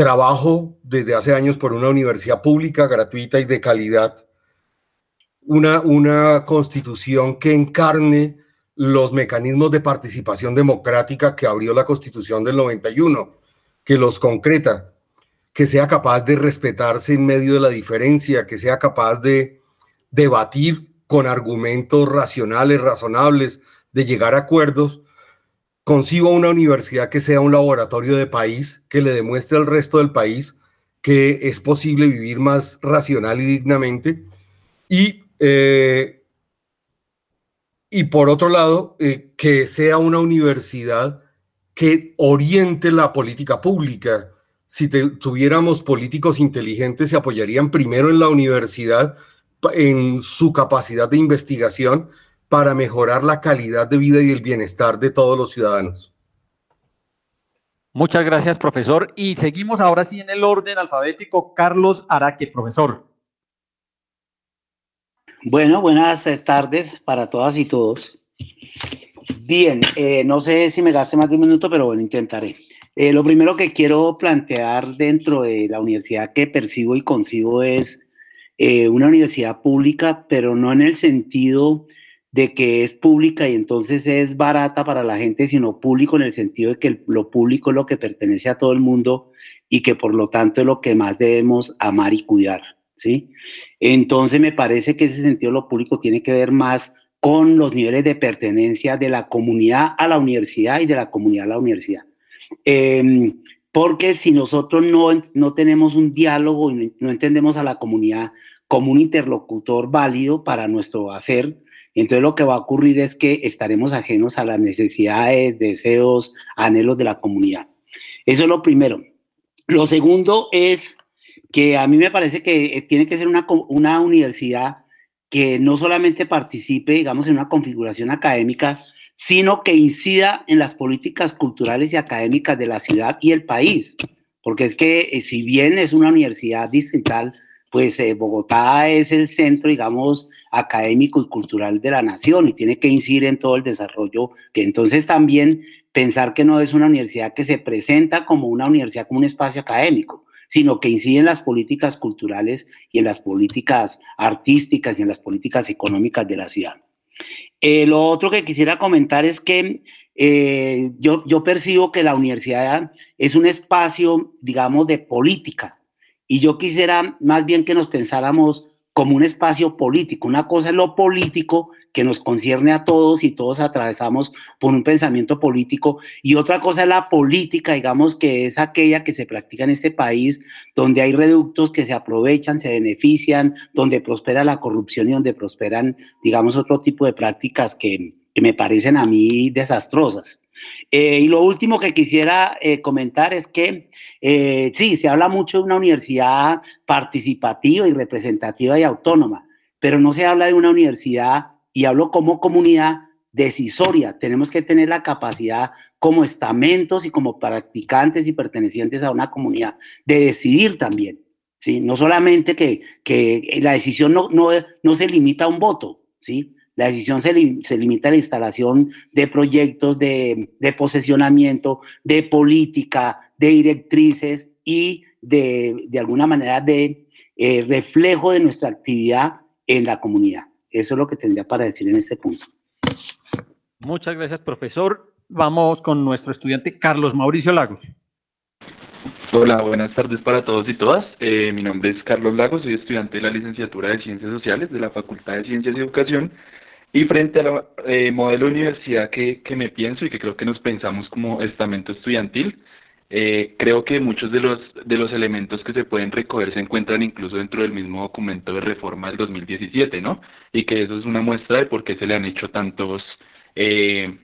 trabajo desde hace años por una universidad pública, gratuita y de calidad, una, una constitución que encarne los mecanismos de participación democrática que abrió la constitución del 91 que los concreta, que sea capaz de respetarse en medio de la diferencia, que sea capaz de debatir con argumentos racionales, razonables, de llegar a acuerdos, concibo una universidad que sea un laboratorio de país, que le demuestre al resto del país que es posible vivir más racional y dignamente. Y, eh, y por otro lado, eh, que sea una universidad que oriente la política pública. Si tuviéramos políticos inteligentes, se apoyarían primero en la universidad, en su capacidad de investigación para mejorar la calidad de vida y el bienestar de todos los ciudadanos. Muchas gracias, profesor. Y seguimos ahora sí en el orden alfabético. Carlos Araque, profesor. Bueno, buenas tardes para todas y todos. Bien, eh, no sé si me gaste más de un minuto, pero bueno, intentaré. Eh, lo primero que quiero plantear dentro de la universidad que percibo y concibo es eh, una universidad pública, pero no en el sentido de que es pública y entonces es barata para la gente, sino público en el sentido de que lo público es lo que pertenece a todo el mundo y que por lo tanto es lo que más debemos amar y cuidar, ¿sí? Entonces me parece que ese sentido lo público tiene que ver más con los niveles de pertenencia de la comunidad a la universidad y de la comunidad a la universidad. Em, porque si nosotros no, no tenemos un diálogo y no entendemos a la comunidad como un interlocutor válido para nuestro hacer, entonces lo que va a ocurrir es que estaremos ajenos a las necesidades, deseos, anhelos de la comunidad. Eso es lo primero. Lo segundo es que a mí me parece que tiene que ser una, una universidad que no solamente participe, digamos, en una configuración académica, sino que incida en las políticas culturales y académicas de la ciudad y el país. Porque es que eh, si bien es una universidad distrital, pues eh, Bogotá es el centro, digamos, académico y cultural de la nación y tiene que incidir en todo el desarrollo, que entonces también pensar que no es una universidad que se presenta como una universidad, como un espacio académico, sino que incide en las políticas culturales y en las políticas artísticas y en las políticas económicas de la ciudad. Eh, lo otro que quisiera comentar es que eh, yo, yo percibo que la universidad es un espacio, digamos, de política. Y yo quisiera más bien que nos pensáramos como un espacio político. Una cosa es lo político que nos concierne a todos y todos atravesamos por un pensamiento político y otra cosa es la política, digamos que es aquella que se practica en este país donde hay reductos que se aprovechan, se benefician, donde prospera la corrupción y donde prosperan, digamos, otro tipo de prácticas que, me parecen a mí desastrosas. Eh, y lo último que quisiera eh, comentar es que eh, sí, se habla mucho de una universidad participativa y representativa y autónoma, pero no se habla de una universidad y hablo como comunidad decisoria. Tenemos que tener la capacidad como estamentos y como practicantes y pertenecientes a una comunidad de decidir también. ¿sí? No solamente que, que la decisión no, no, no, se limita a un voto, ¿sí? La decisión se, se limita a la instalación de proyectos de, de posesionamiento, de política, de directrices y de, de alguna manera de eh, reflejo de nuestra actividad en la comunidad. Eso es lo que tendría para decir en este punto. Muchas gracias, profesor. Vamos con nuestro estudiante Carlos Mauricio Lagos. Hola, buenas tardes para todos y todas. Eh, mi nombre es Carlos Lagos, soy estudiante de la licenciatura de Ciencias Sociales de la Facultad de Ciencias y Educación. Y frente al eh, modelo de universidad que, que, me pienso y que creo que nos pensamos como estamento estudiantil, eh, creo que muchos de los, de los elementos que se pueden recoger se encuentran incluso dentro del mismo documento de reforma del 2017, ¿no? Y que eso es una muestra de por qué se le han hecho tantos eh,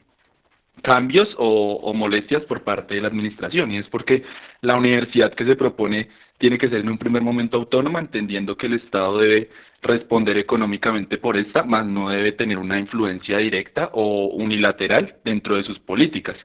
cambios o, molestias por parte de la administración. Y es porque la universidad que se propone tiene que ser en un primer momento autónoma, entendiendo que el Estado debe responder económicamente por esta, más no debe tener una influencia directa o unilateral dentro de sus políticas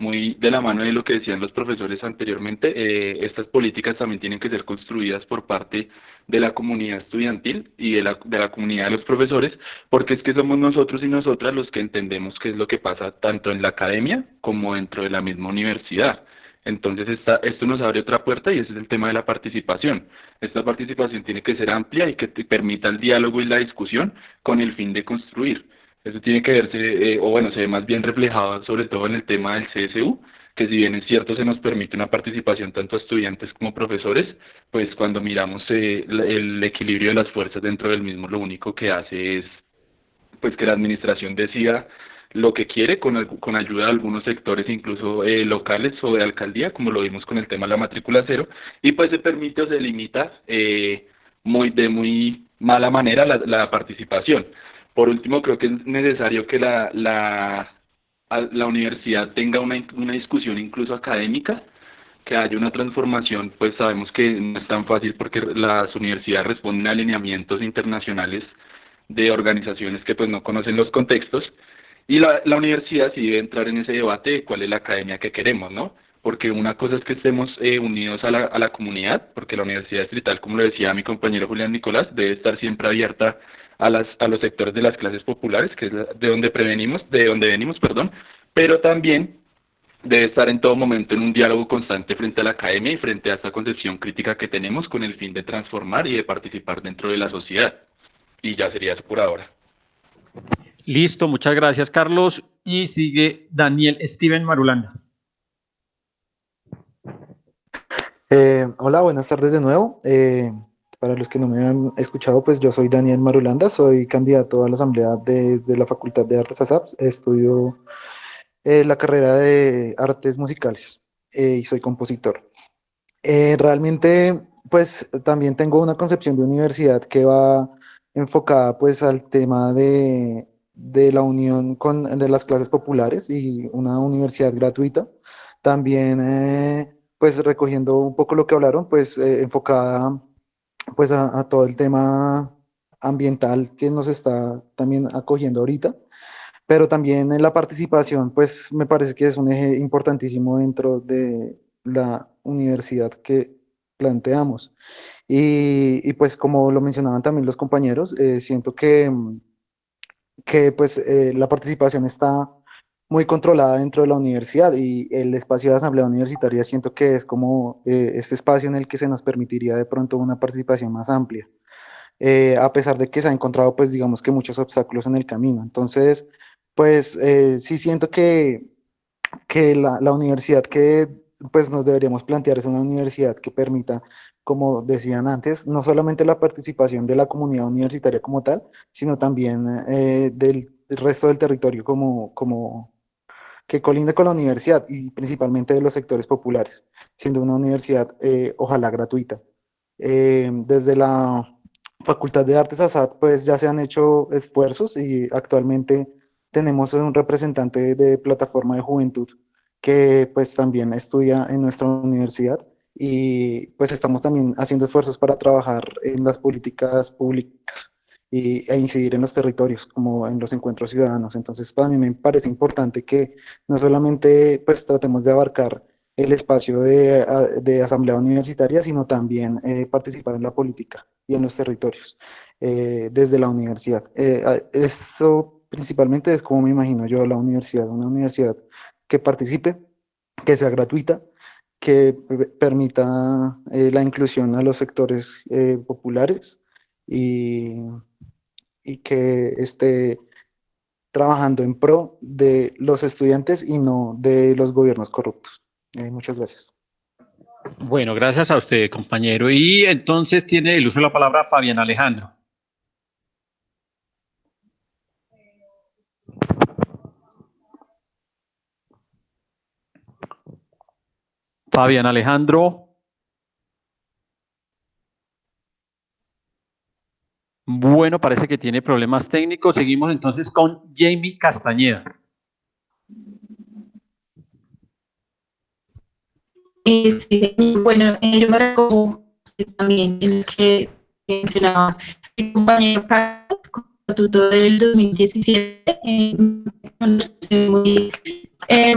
muy de la mano de lo que decían los profesores anteriormente, eh, estas políticas también tienen que ser construidas por parte de la comunidad estudiantil y de la, de la comunidad de los profesores, porque es que somos nosotros y nosotras los que entendemos qué es lo que pasa tanto en la academia como dentro de la misma universidad. Entonces esta, esto nos abre otra puerta y ese es el tema de la participación. Esta participación tiene que ser amplia y que permita el diálogo y la discusión con el fin de construir. Eso tiene que verse, eh, o bueno, se ve más bien reflejado sobre todo en el tema del CSU, que si bien es cierto se nos permite una participación tanto a estudiantes como profesores, pues cuando miramos eh, el equilibrio de las fuerzas dentro del mismo, lo único que hace es pues que la administración decida lo que quiere con, con ayuda de algunos sectores incluso eh, locales o de alcaldía, como lo vimos con el tema de la matrícula cero, y pues se permite o se limita eh, muy de muy mala manera la, participación. Por último, creo que es necesario que la, la, la universidad tenga una, una discusión incluso académica, que haya una transformación, pues sabemos que no es tan fácil porque las universidades responden a alineamientos internacionales de organizaciones que pues no conocen los contextos y la, la universidad sí debe entrar en ese debate de cuál es la academia que queremos, ¿no? Porque una cosa es que estemos eh, unidos a la, a la comunidad, porque la universidad distrital, como lo decía mi compañero Julián Nicolás, debe estar siempre abierta a, las, a los sectores de las clases populares, que es de donde prevenimos, de donde venimos, perdón, pero también debe estar en todo momento en un diálogo constante frente a la academia y frente a esta concepción crítica que tenemos con el fin de transformar y de participar dentro de la sociedad. Y ya sería eso por ahora. Listo, muchas gracias, Carlos. Y sigue Daniel Steven Marulanda. Eh, hola, buenas tardes de nuevo. Eh, para los que no me han escuchado, pues yo soy Daniel Marulanda, soy candidato a la asamblea desde la Facultad de Artes ASAPS, estudio eh, la carrera de artes musicales y soy compositor. Realmente, pues también tengo una concepción de universidad que va enfocada pues al tema de, de la unión con, de las clases populares y una universidad gratuita. También, pues recogiendo un poco lo que hablaron, pues enfocada pues a, todo el tema ambiental que nos está también acogiendo ahorita, pero también en la participación, pues me parece que es un eje importantísimo dentro de la universidad que planteamos. Y, pues como lo mencionaban también los compañeros, eh, siento que, que pues eh, la participación está muy controlada dentro de la universidad y el espacio de asamblea universitaria siento que es como eh, este espacio en el que se nos permitiría de pronto una participación más amplia, eh, a pesar de que se ha encontrado pues digamos que muchos obstáculos en el camino. Entonces, pues sí siento que, que la, la, universidad que pues nos deberíamos plantear es una universidad que permita, como decían antes, no solamente la participación de la comunidad universitaria como tal, sino también del resto del territorio como, como, que colinde con la universidad y principalmente de los sectores populares, siendo una universidad eh, ojalá gratuita. Eh, desde la Facultad de Artes ASAD pues ya se han hecho esfuerzos y actualmente tenemos un representante de plataforma de juventud que pues también estudia en nuestra universidad y pues estamos también haciendo esfuerzos para trabajar en las políticas públicas y, e incidir en los territorios, como en los encuentros ciudadanos. Entonces, para mí me parece importante que no solamente pues tratemos de abarcar el espacio de, de asamblea universitaria, sino también eh, participar en la política y en los territorios eh, desde la universidad. Eh, eso principalmente es como me imagino yo la universidad, una universidad que participe, que sea gratuita que permita eh, la inclusión a los sectores eh, populares y, y, que esté trabajando en pro de los estudiantes y no de los gobiernos corruptos. Eh, muchas gracias. Bueno, gracias a usted, compañero. Y entonces tiene el uso de la palabra Fabián Alejandro. Fabián Alejandro. Bueno, parece que tiene problemas técnicos. Seguimos entonces con Jamie Castañeda. sí, bueno, eh, yo me recojo también en lo que mencionaba mi compañero Carlos, el estatuto del 2017, eh, muy, eh,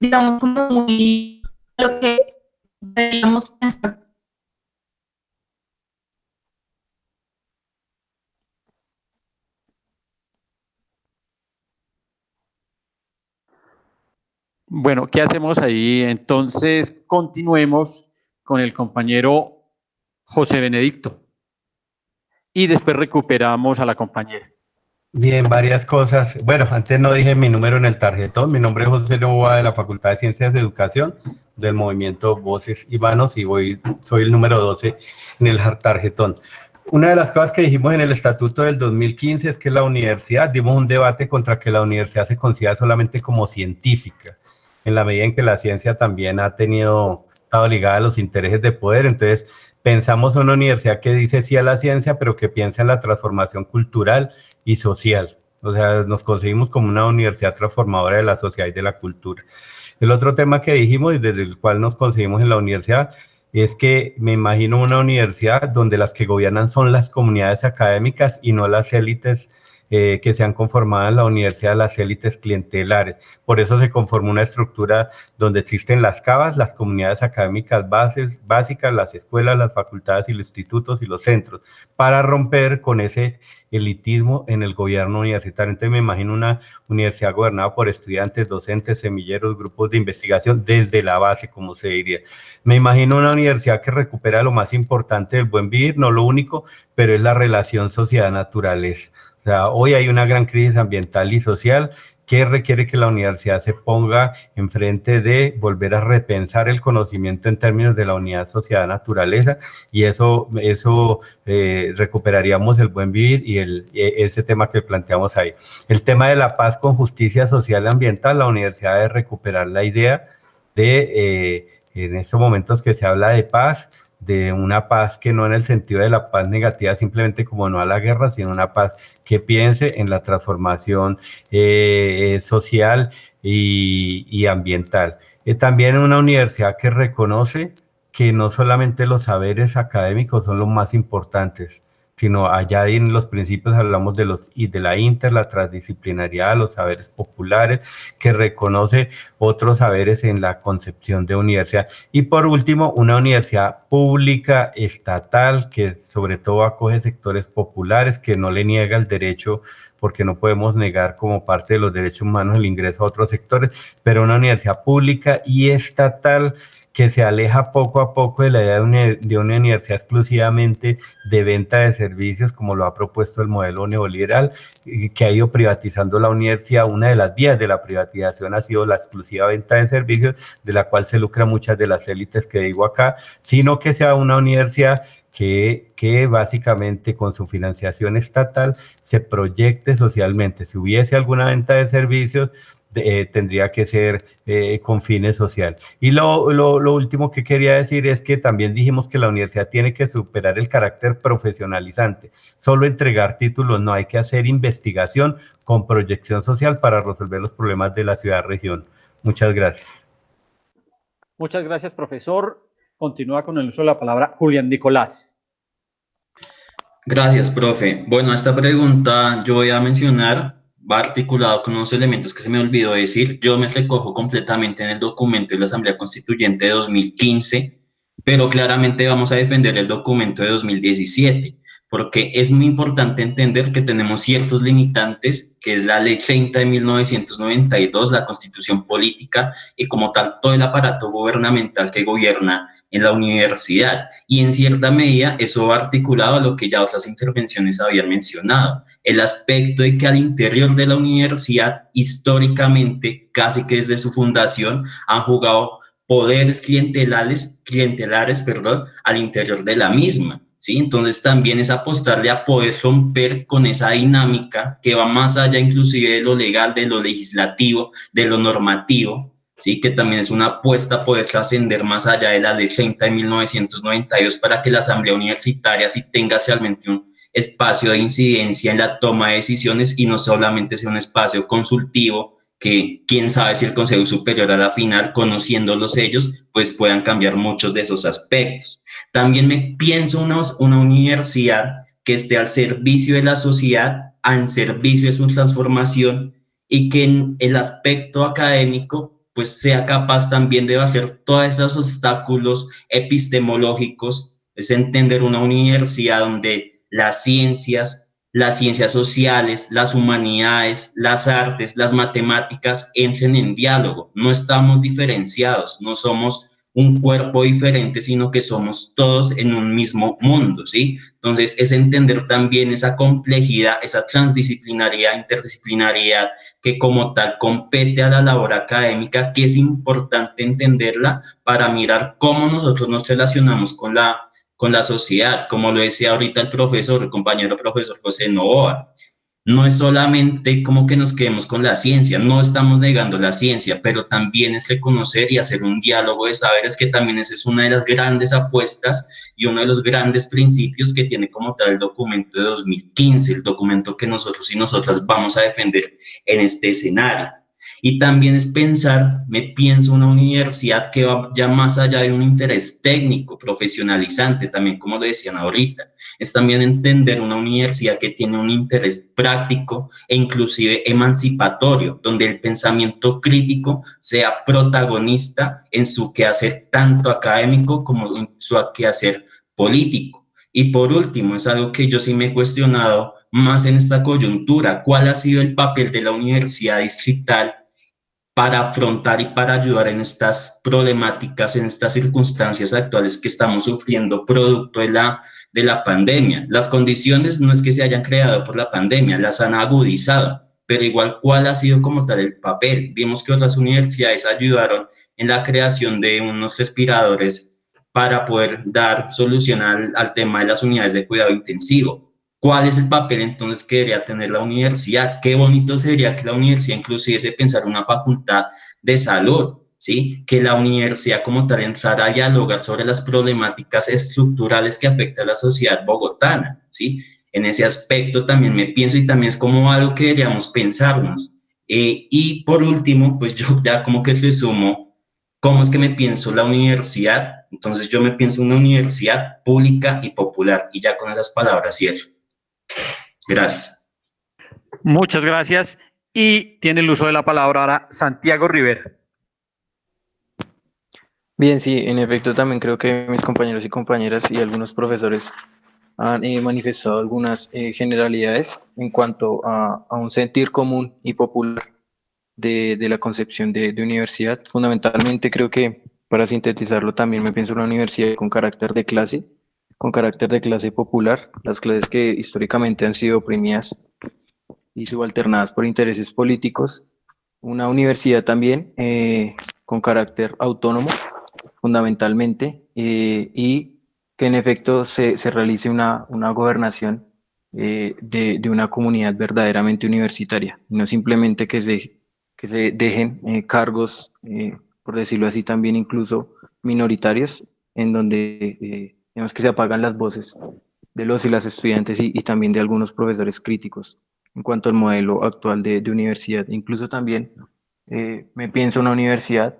digamos, como muy lo que deberíamos. Bueno, ¿qué hacemos ahí? Entonces, continuemos con el compañero José Benedicto. Y después recuperamos a la compañera. Bien, varias cosas. Bueno, antes no dije mi número en el tarjetón. Mi nombre es José Novoa de la Facultad de Ciencias de Educación del movimiento Voces y Manos y voy, soy el número 12 en el tarjetón. Una de las cosas que dijimos en el estatuto del 2015 es que la universidad, dimos un debate contra que la universidad se considera solamente como científica, en la medida en que la ciencia también ha tenido, estado ligada a los intereses de poder. Entonces, pensamos en una universidad que dice sí a la ciencia, pero que piensa en la transformación cultural y social. O sea, nos conseguimos como una universidad transformadora de la sociedad y de la cultura. El otro tema que dijimos y desde el cual nos conseguimos en la universidad es que me imagino una universidad donde las que gobiernan son las comunidades académicas y no las élites eh, que se han conformado en la universidad, las élites clientelares. Por eso se conformó una estructura donde existen las CABAS, las comunidades académicas bases, básicas, las escuelas, las facultades y los institutos y los centros, para romper con ese elitismo en el gobierno universitario. Entonces me imagino una universidad gobernada por estudiantes, docentes, semilleros, grupos de investigación desde la base, como se diría. Me imagino una universidad que recupera lo más importante del buen vivir, no lo único, pero es la relación sociedad-naturaleza hoy hay una gran crisis ambiental y social que requiere que la universidad se ponga enfrente de volver a repensar el conocimiento en términos de la unidad sociedad-naturaleza y eso, eso eh, recuperaríamos el buen vivir y el, e, ese tema que planteamos ahí. El tema de la paz con justicia social y ambiental, la universidad debe recuperar la idea de, eh, en estos momentos que se habla de paz, de una paz que no en el sentido de la paz negativa, simplemente como no a la guerra, sino una paz que piense en la transformación eh, social y, ambiental. Eh, también una universidad que reconoce que no solamente los saberes académicos son los más importantes, sino allá en los principios hablamos de los y de la inter, la transdisciplinariedad, los saberes populares, que reconoce otros saberes en la concepción de universidad. Y por último, una universidad pública, estatal, que sobre todo acoge sectores populares, que no le niega el derecho porque no podemos negar como parte de los derechos humanos el ingreso a otros sectores, pero una universidad pública y estatal que se aleja poco a poco de la idea de una, universidad exclusivamente de venta de servicios, como lo ha propuesto el modelo neoliberal, que ha ido privatizando la universidad. Una de las vías de la privatización ha sido la exclusiva venta de servicios, de la cual se lucran muchas de las élites que digo acá, sino que sea una universidad que, que, básicamente con su financiación estatal se proyecte socialmente. Si hubiese alguna venta de servicios, eh, tendría que ser eh, con fines social. Y lo, lo, lo, último que quería decir es que también dijimos que la universidad tiene que superar el carácter profesionalizante. Solo entregar títulos, no hay que hacer investigación con proyección social para resolver los problemas de la ciudad-región. Muchas gracias. Muchas gracias, profesor. Continúa con el uso de la palabra Julián Nicolás. Gracias, profe. Bueno, esta pregunta yo voy a mencionar va articulado con unos elementos que se me olvidó decir. Yo me recojo completamente en el documento de la Asamblea Constituyente de 2015, pero claramente vamos a defender el documento de 2017. Porque es muy importante entender que tenemos ciertos limitantes, que es la Ley 30 de 1992, la Constitución Política y como tal todo el aparato gubernamental que gobierna en la universidad. Y en cierta medida eso va articulado a lo que ya otras intervenciones habían mencionado, el aspecto de que al interior de la universidad históricamente, casi que desde su fundación, han jugado poderes clientelares, clientelares perdón, al interior de la misma ¿sí? Entonces también es apostarle a poder romper con esa dinámica que va más allá inclusive de lo legal, de lo legislativo, de lo normativo, ¿sí? Que también es una apuesta a poder trascender más allá de la ley 30 de 1992 para que la asamblea universitaria sí tenga realmente un espacio de incidencia en la toma de decisiones y no solamente sea un espacio consultivo que quién sabe si el Consejo Superior a la final, conociéndolos ellos, pues puedan cambiar muchos de esos aspectos. También me pienso una, una universidad que esté al servicio de la sociedad, al servicio de su transformación y que en el aspecto académico pues sea capaz también de bajar todos esos obstáculos epistemológicos, es entender una universidad donde las ciencias, las ciencias sociales, las humanidades, las artes, las matemáticas entren en diálogo. No estamos diferenciados, no somos un cuerpo diferente, sino que somos todos en un mismo mundo, ¿sí? Entonces, es entender también esa complejidad, esa transdisciplinariedad, interdisciplinariedad que como tal compete a la labor académica, que es importante entenderla para mirar cómo nosotros nos relacionamos con la con la sociedad, como lo decía ahorita el profesor, el compañero profesor José Novoa. No es solamente como que nos quedemos con la ciencia, no estamos negando la ciencia, pero también es reconocer y hacer un diálogo de saberes que también esa es una de las grandes apuestas y uno de los grandes principios que tiene como tal el documento de 2015, el documento que nosotros y nosotras vamos a defender en este escenario. Y también es pensar, me pienso una universidad que va ya más allá de un interés técnico, profesionalizante, también como lo decían ahorita. Es también entender una universidad que tiene un interés práctico e inclusive emancipatorio, donde el pensamiento crítico sea protagonista en su quehacer tanto académico como en su quehacer político. Y por último, es algo que yo sí me he cuestionado más en esta coyuntura, cuál ha sido el papel de la universidad distrital para afrontar y para ayudar en estas problemáticas, en estas circunstancias actuales que estamos sufriendo producto de la, de la pandemia. Las condiciones no es que se hayan creado por la pandemia, las han agudizado, pero igual cuál ha sido como tal el papel. Vimos que otras universidades ayudaron en la creación de unos respiradores para poder dar solución al, al tema de las unidades de cuidado intensivo ¿Cuál es el papel entonces que debería tener la universidad? Qué bonito sería que la universidad inclusive pensara una facultad de salud, ¿sí? Que la universidad como tal entrara a dialogar sobre las problemáticas estructurales que afectan a la sociedad bogotana, ¿sí? En ese aspecto también me pienso y también es como algo que deberíamos pensarnos. Eh, y por último, pues yo ya como que resumo cómo es que me pienso la universidad. Entonces yo me pienso una universidad pública y popular y ya con esas palabras cierro. Gracias. Muchas gracias. Y tiene el uso de la palabra ahora Santiago Rivera. Bien, sí, en efecto también creo que mis compañeros y compañeras y algunos profesores han eh, manifestado algunas eh, generalidades en cuanto a, un sentir común y popular de, la concepción de, de, universidad. Fundamentalmente creo que, para sintetizarlo, también me pienso una universidad con carácter de clase, con carácter de clase popular, las clases que históricamente han sido oprimidas y subalternadas por intereses políticos, una universidad también eh, con carácter autónomo, fundamentalmente, eh, y que en efecto se, se realice una, una gobernación eh, de, de, una comunidad verdaderamente universitaria, no simplemente que se, que se dejen cargos, por decirlo así, también incluso minoritarios, en donde Digamos que se apagan las voces de los y las estudiantes y, también de algunos profesores críticos en cuanto al modelo actual de, universidad. Incluso también eh, me pienso una universidad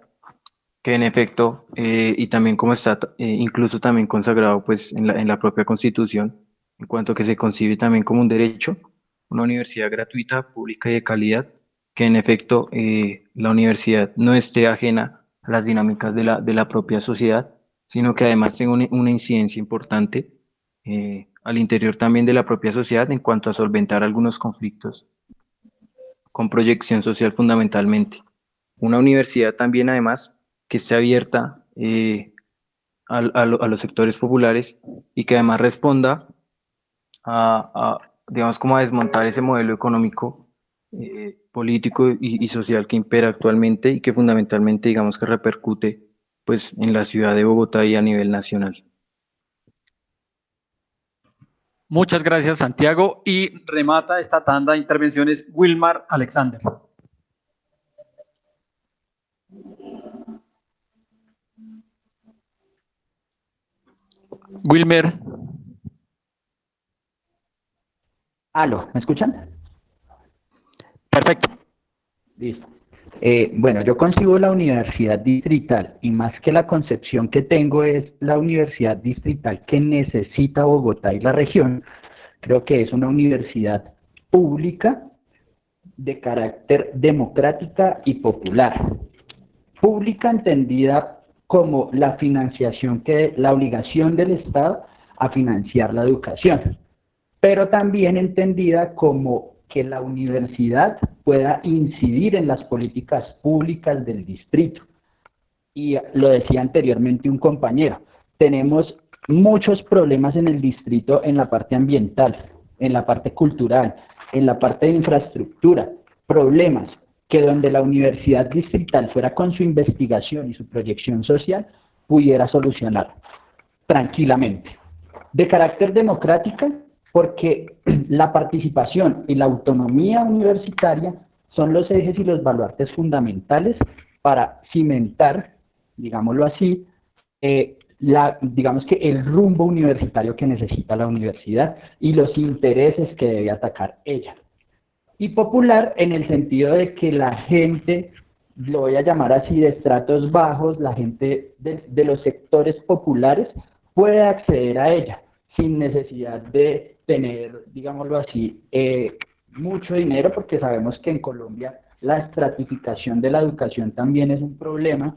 que en efecto, eh, y también como está eh, incluso también consagrado pues en la, en la propia constitución, en cuanto que se concibe también como un derecho, una universidad gratuita, pública y de calidad, que en efecto la universidad no esté ajena a las dinámicas de la, de la propia sociedad, sino que además tenga una, incidencia importante eh, al interior también de la propia sociedad en cuanto a solventar algunos conflictos con proyección social fundamentalmente. Una universidad también además que esté abierta eh, a, los sectores populares y que además responda a, digamos, como a desmontar ese modelo económico, eh, político y, y, social que impera actualmente y que fundamentalmente, digamos, que repercute pues en la ciudad de Bogotá y a nivel nacional. Muchas gracias, Santiago. Y remata esta tanda de intervenciones Wilmar Alexander. Wilmer. Aló, ¿me escuchan? Perfecto. Listo. Eh, bueno, yo consigo la universidad distrital y más que la concepción que tengo es la universidad distrital que necesita Bogotá y la región. Creo que es una universidad pública de carácter democrática y popular. Pública entendida como la financiación que la obligación del Estado a financiar la educación, pero también entendida como que la universidad pueda incidir en las políticas públicas del distrito. Y lo decía anteriormente un compañero, tenemos muchos problemas en el distrito en la parte ambiental, en la parte cultural, en la parte de infraestructura, problemas que donde la universidad distrital fuera con su investigación y su proyección social, pudiera solucionar tranquilamente. De carácter democrática, porque la participación y la autonomía universitaria son los ejes y los baluartes fundamentales para cimentar, digámoslo así, eh, la, digamos que el rumbo universitario que necesita la universidad y los intereses que debe atacar ella. Y popular en el sentido de que la gente, lo voy a llamar así, de estratos bajos, la gente de, de los sectores populares puede acceder a ella sin necesidad de tener, digámoslo así, eh, mucho dinero, porque sabemos que en Colombia la estratificación de la educación también es un problema.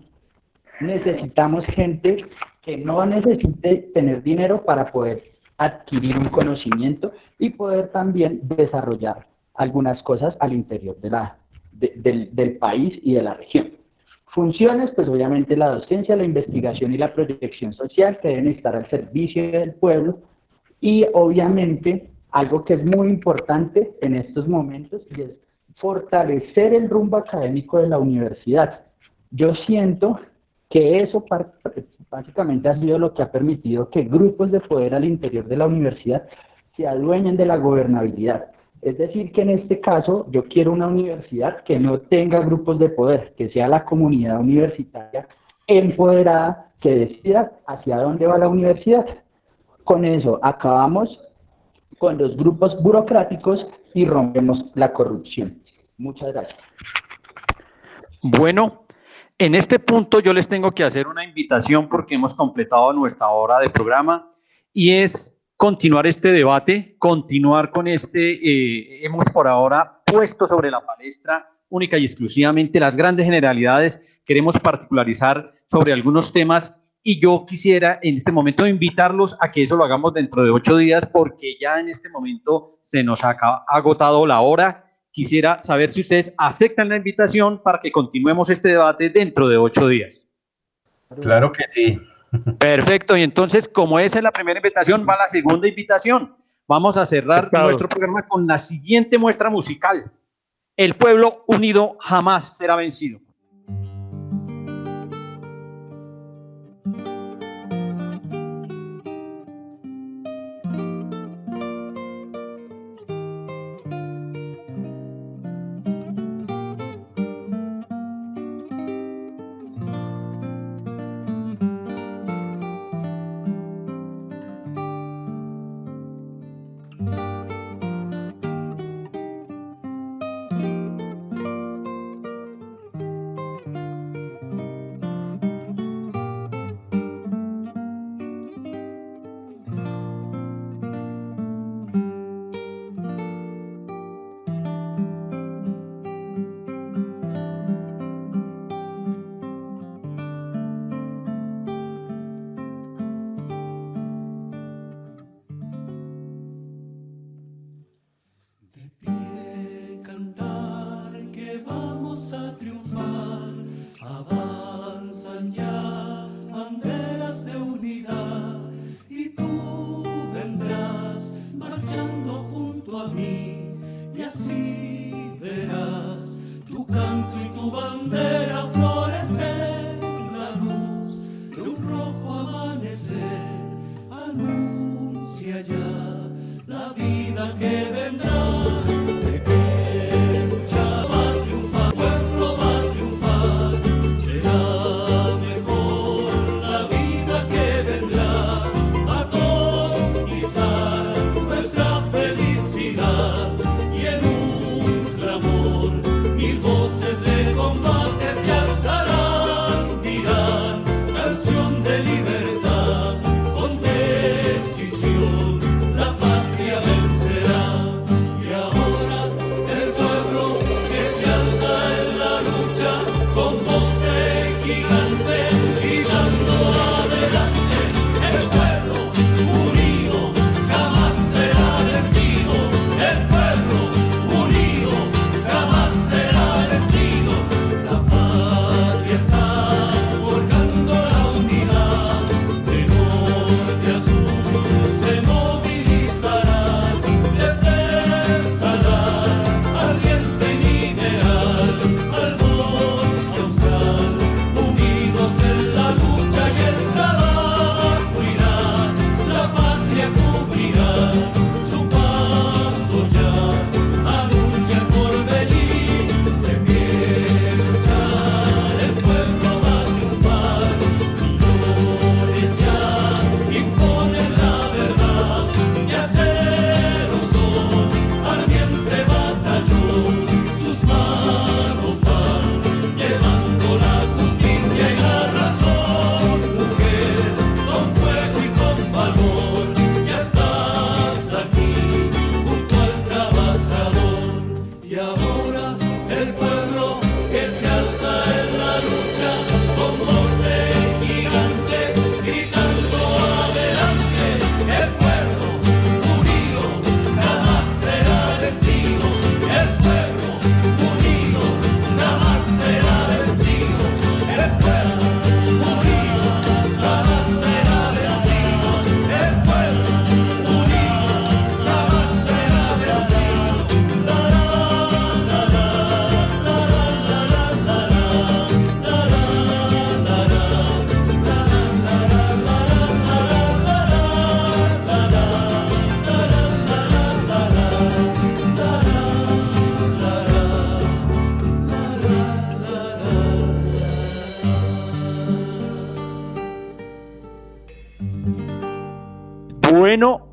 Necesitamos gente que no necesite tener dinero para poder adquirir un conocimiento y poder también desarrollar algunas cosas al interior de la, del, del país y de la región. Funciones, pues obviamente la docencia, la investigación y la proyección social que deben estar al servicio del pueblo y obviamente, algo que es muy importante en estos momentos y es fortalecer el rumbo académico de la universidad. Yo siento que eso básicamente ha sido lo que ha permitido que grupos de poder al interior de la universidad se adueñen de la gobernabilidad. Es decir, que en este caso yo quiero una universidad que no tenga grupos de poder, que sea la comunidad universitaria empoderada que decida hacia dónde va la universidad. Con eso acabamos con los grupos burocráticos y rompemos la corrupción. Muchas gracias. Bueno, en este punto yo les tengo que hacer una invitación porque hemos completado nuestra hora de programa y es continuar este debate, continuar con este, eh, hemos por ahora puesto sobre la palestra única y exclusivamente las grandes generalidades, queremos particularizar sobre algunos temas y yo quisiera en este momento invitarlos a que eso lo hagamos dentro de ocho días porque ya en este momento se nos ha agotado la hora. Quisiera saber si ustedes aceptan la invitación para que continuemos este debate dentro de ocho días. Claro que sí. Perfecto. Y entonces, como esa es la primera invitación, va la segunda invitación. Vamos a cerrar nuestro programa con la siguiente muestra musical. El pueblo unido jamás será vencido.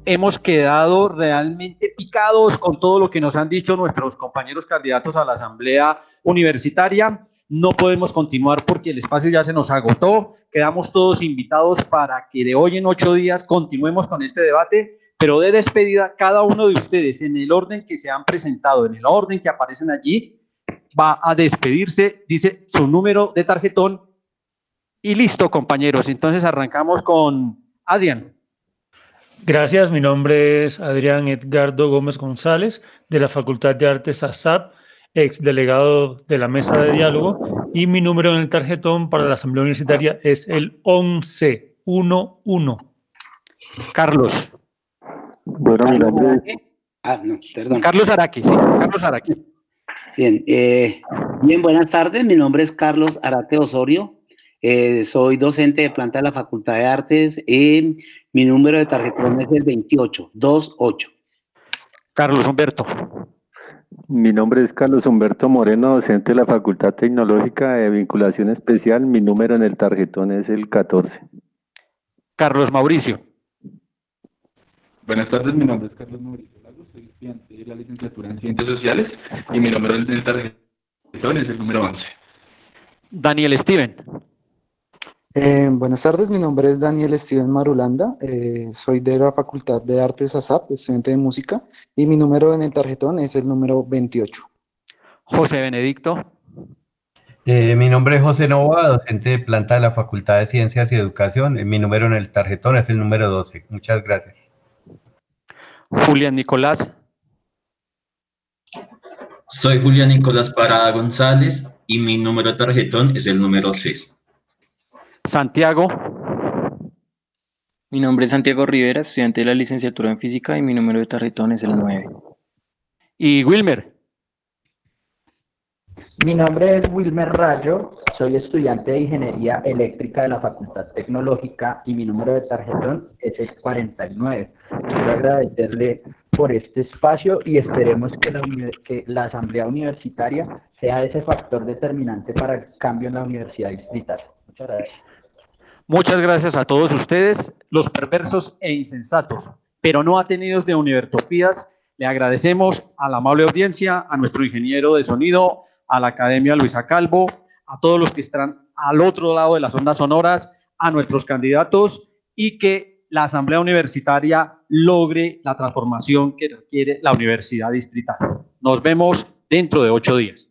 Hemos quedado realmente picados con todo lo que nos han dicho nuestros compañeros candidatos a la Asamblea Universitaria. No podemos continuar porque el espacio ya se nos agotó. Quedamos todos invitados para que de hoy en ocho días continuemos con este debate, pero de despedida, cada uno de ustedes, en el orden que se han presentado, en el orden que aparecen allí, va a despedirse, dice su número de tarjetón y listo, compañeros. Entonces arrancamos con Adrián. Gracias, mi nombre es Adrián Edgardo Gómez González de la Facultad de Artes ASAP, ex delegado de la mesa de diálogo, y mi número en el tarjetón para la Asamblea Universitaria es el 1111. Carlos. Bueno, mi nombre es- Ah, no, perdón. Carlos Araque, sí, Carlos Araque. Bien, eh, bien, buenas tardes. Mi nombre es Carlos Arate Osorio. Eh, soy docente de planta de la Facultad de Artes. y mi número de tarjetón es el 2828. Carlos Humberto. Mi nombre es Carlos Humberto Moreno, docente de la Facultad Tecnológica de Vinculación Especial. Mi número en el tarjetón es el 14. Carlos Mauricio. Buenas tardes, mi nombre es Carlos Mauricio Lagos, soy estudiante de la licenciatura en Ciencias Sociales y mi número en el tarjetón es el número 11. Daniel Steven. Eh, buenas tardes, mi nombre es Daniel Steven Marulanda, eh, soy de la Facultad de Artes ASAP, estudiante de música, y mi número en el tarjetón es el número 28. José Benedicto. Eh, mi nombre es José Nova, docente de planta de la Facultad de Ciencias y Educación. Mi número en el tarjetón es el número 12. Muchas gracias. Julián Nicolás. Soy Julián Nicolás Parada González y mi número de tarjetón es el número 3. Santiago. Mi nombre es Santiago Rivera, estudiante de la licenciatura en física y mi número de tarjetón es el 9. Y Wilmer. Mi nombre es Wilmer Rayo, soy estudiante de Ingeniería Eléctrica de la Facultad Tecnológica y mi número de tarjetón es el 49. Quiero agradecerle por este espacio y esperemos que la, que la Asamblea Universitaria sea ese factor determinante para el cambio en la Universidad Distrital. Muchas gracias. Muchas gracias a todos ustedes, los perversos e insensatos, pero no atenidos de Univertopías. Le agradecemos a la amable audiencia, a nuestro ingeniero de sonido, a la Academia Luisa Calvo, a todos los que están al otro lado de las ondas sonoras, a nuestros candidatos y que la Asamblea Universitaria logre la transformación que requiere la Universidad Distrital. Nos vemos dentro de ocho días.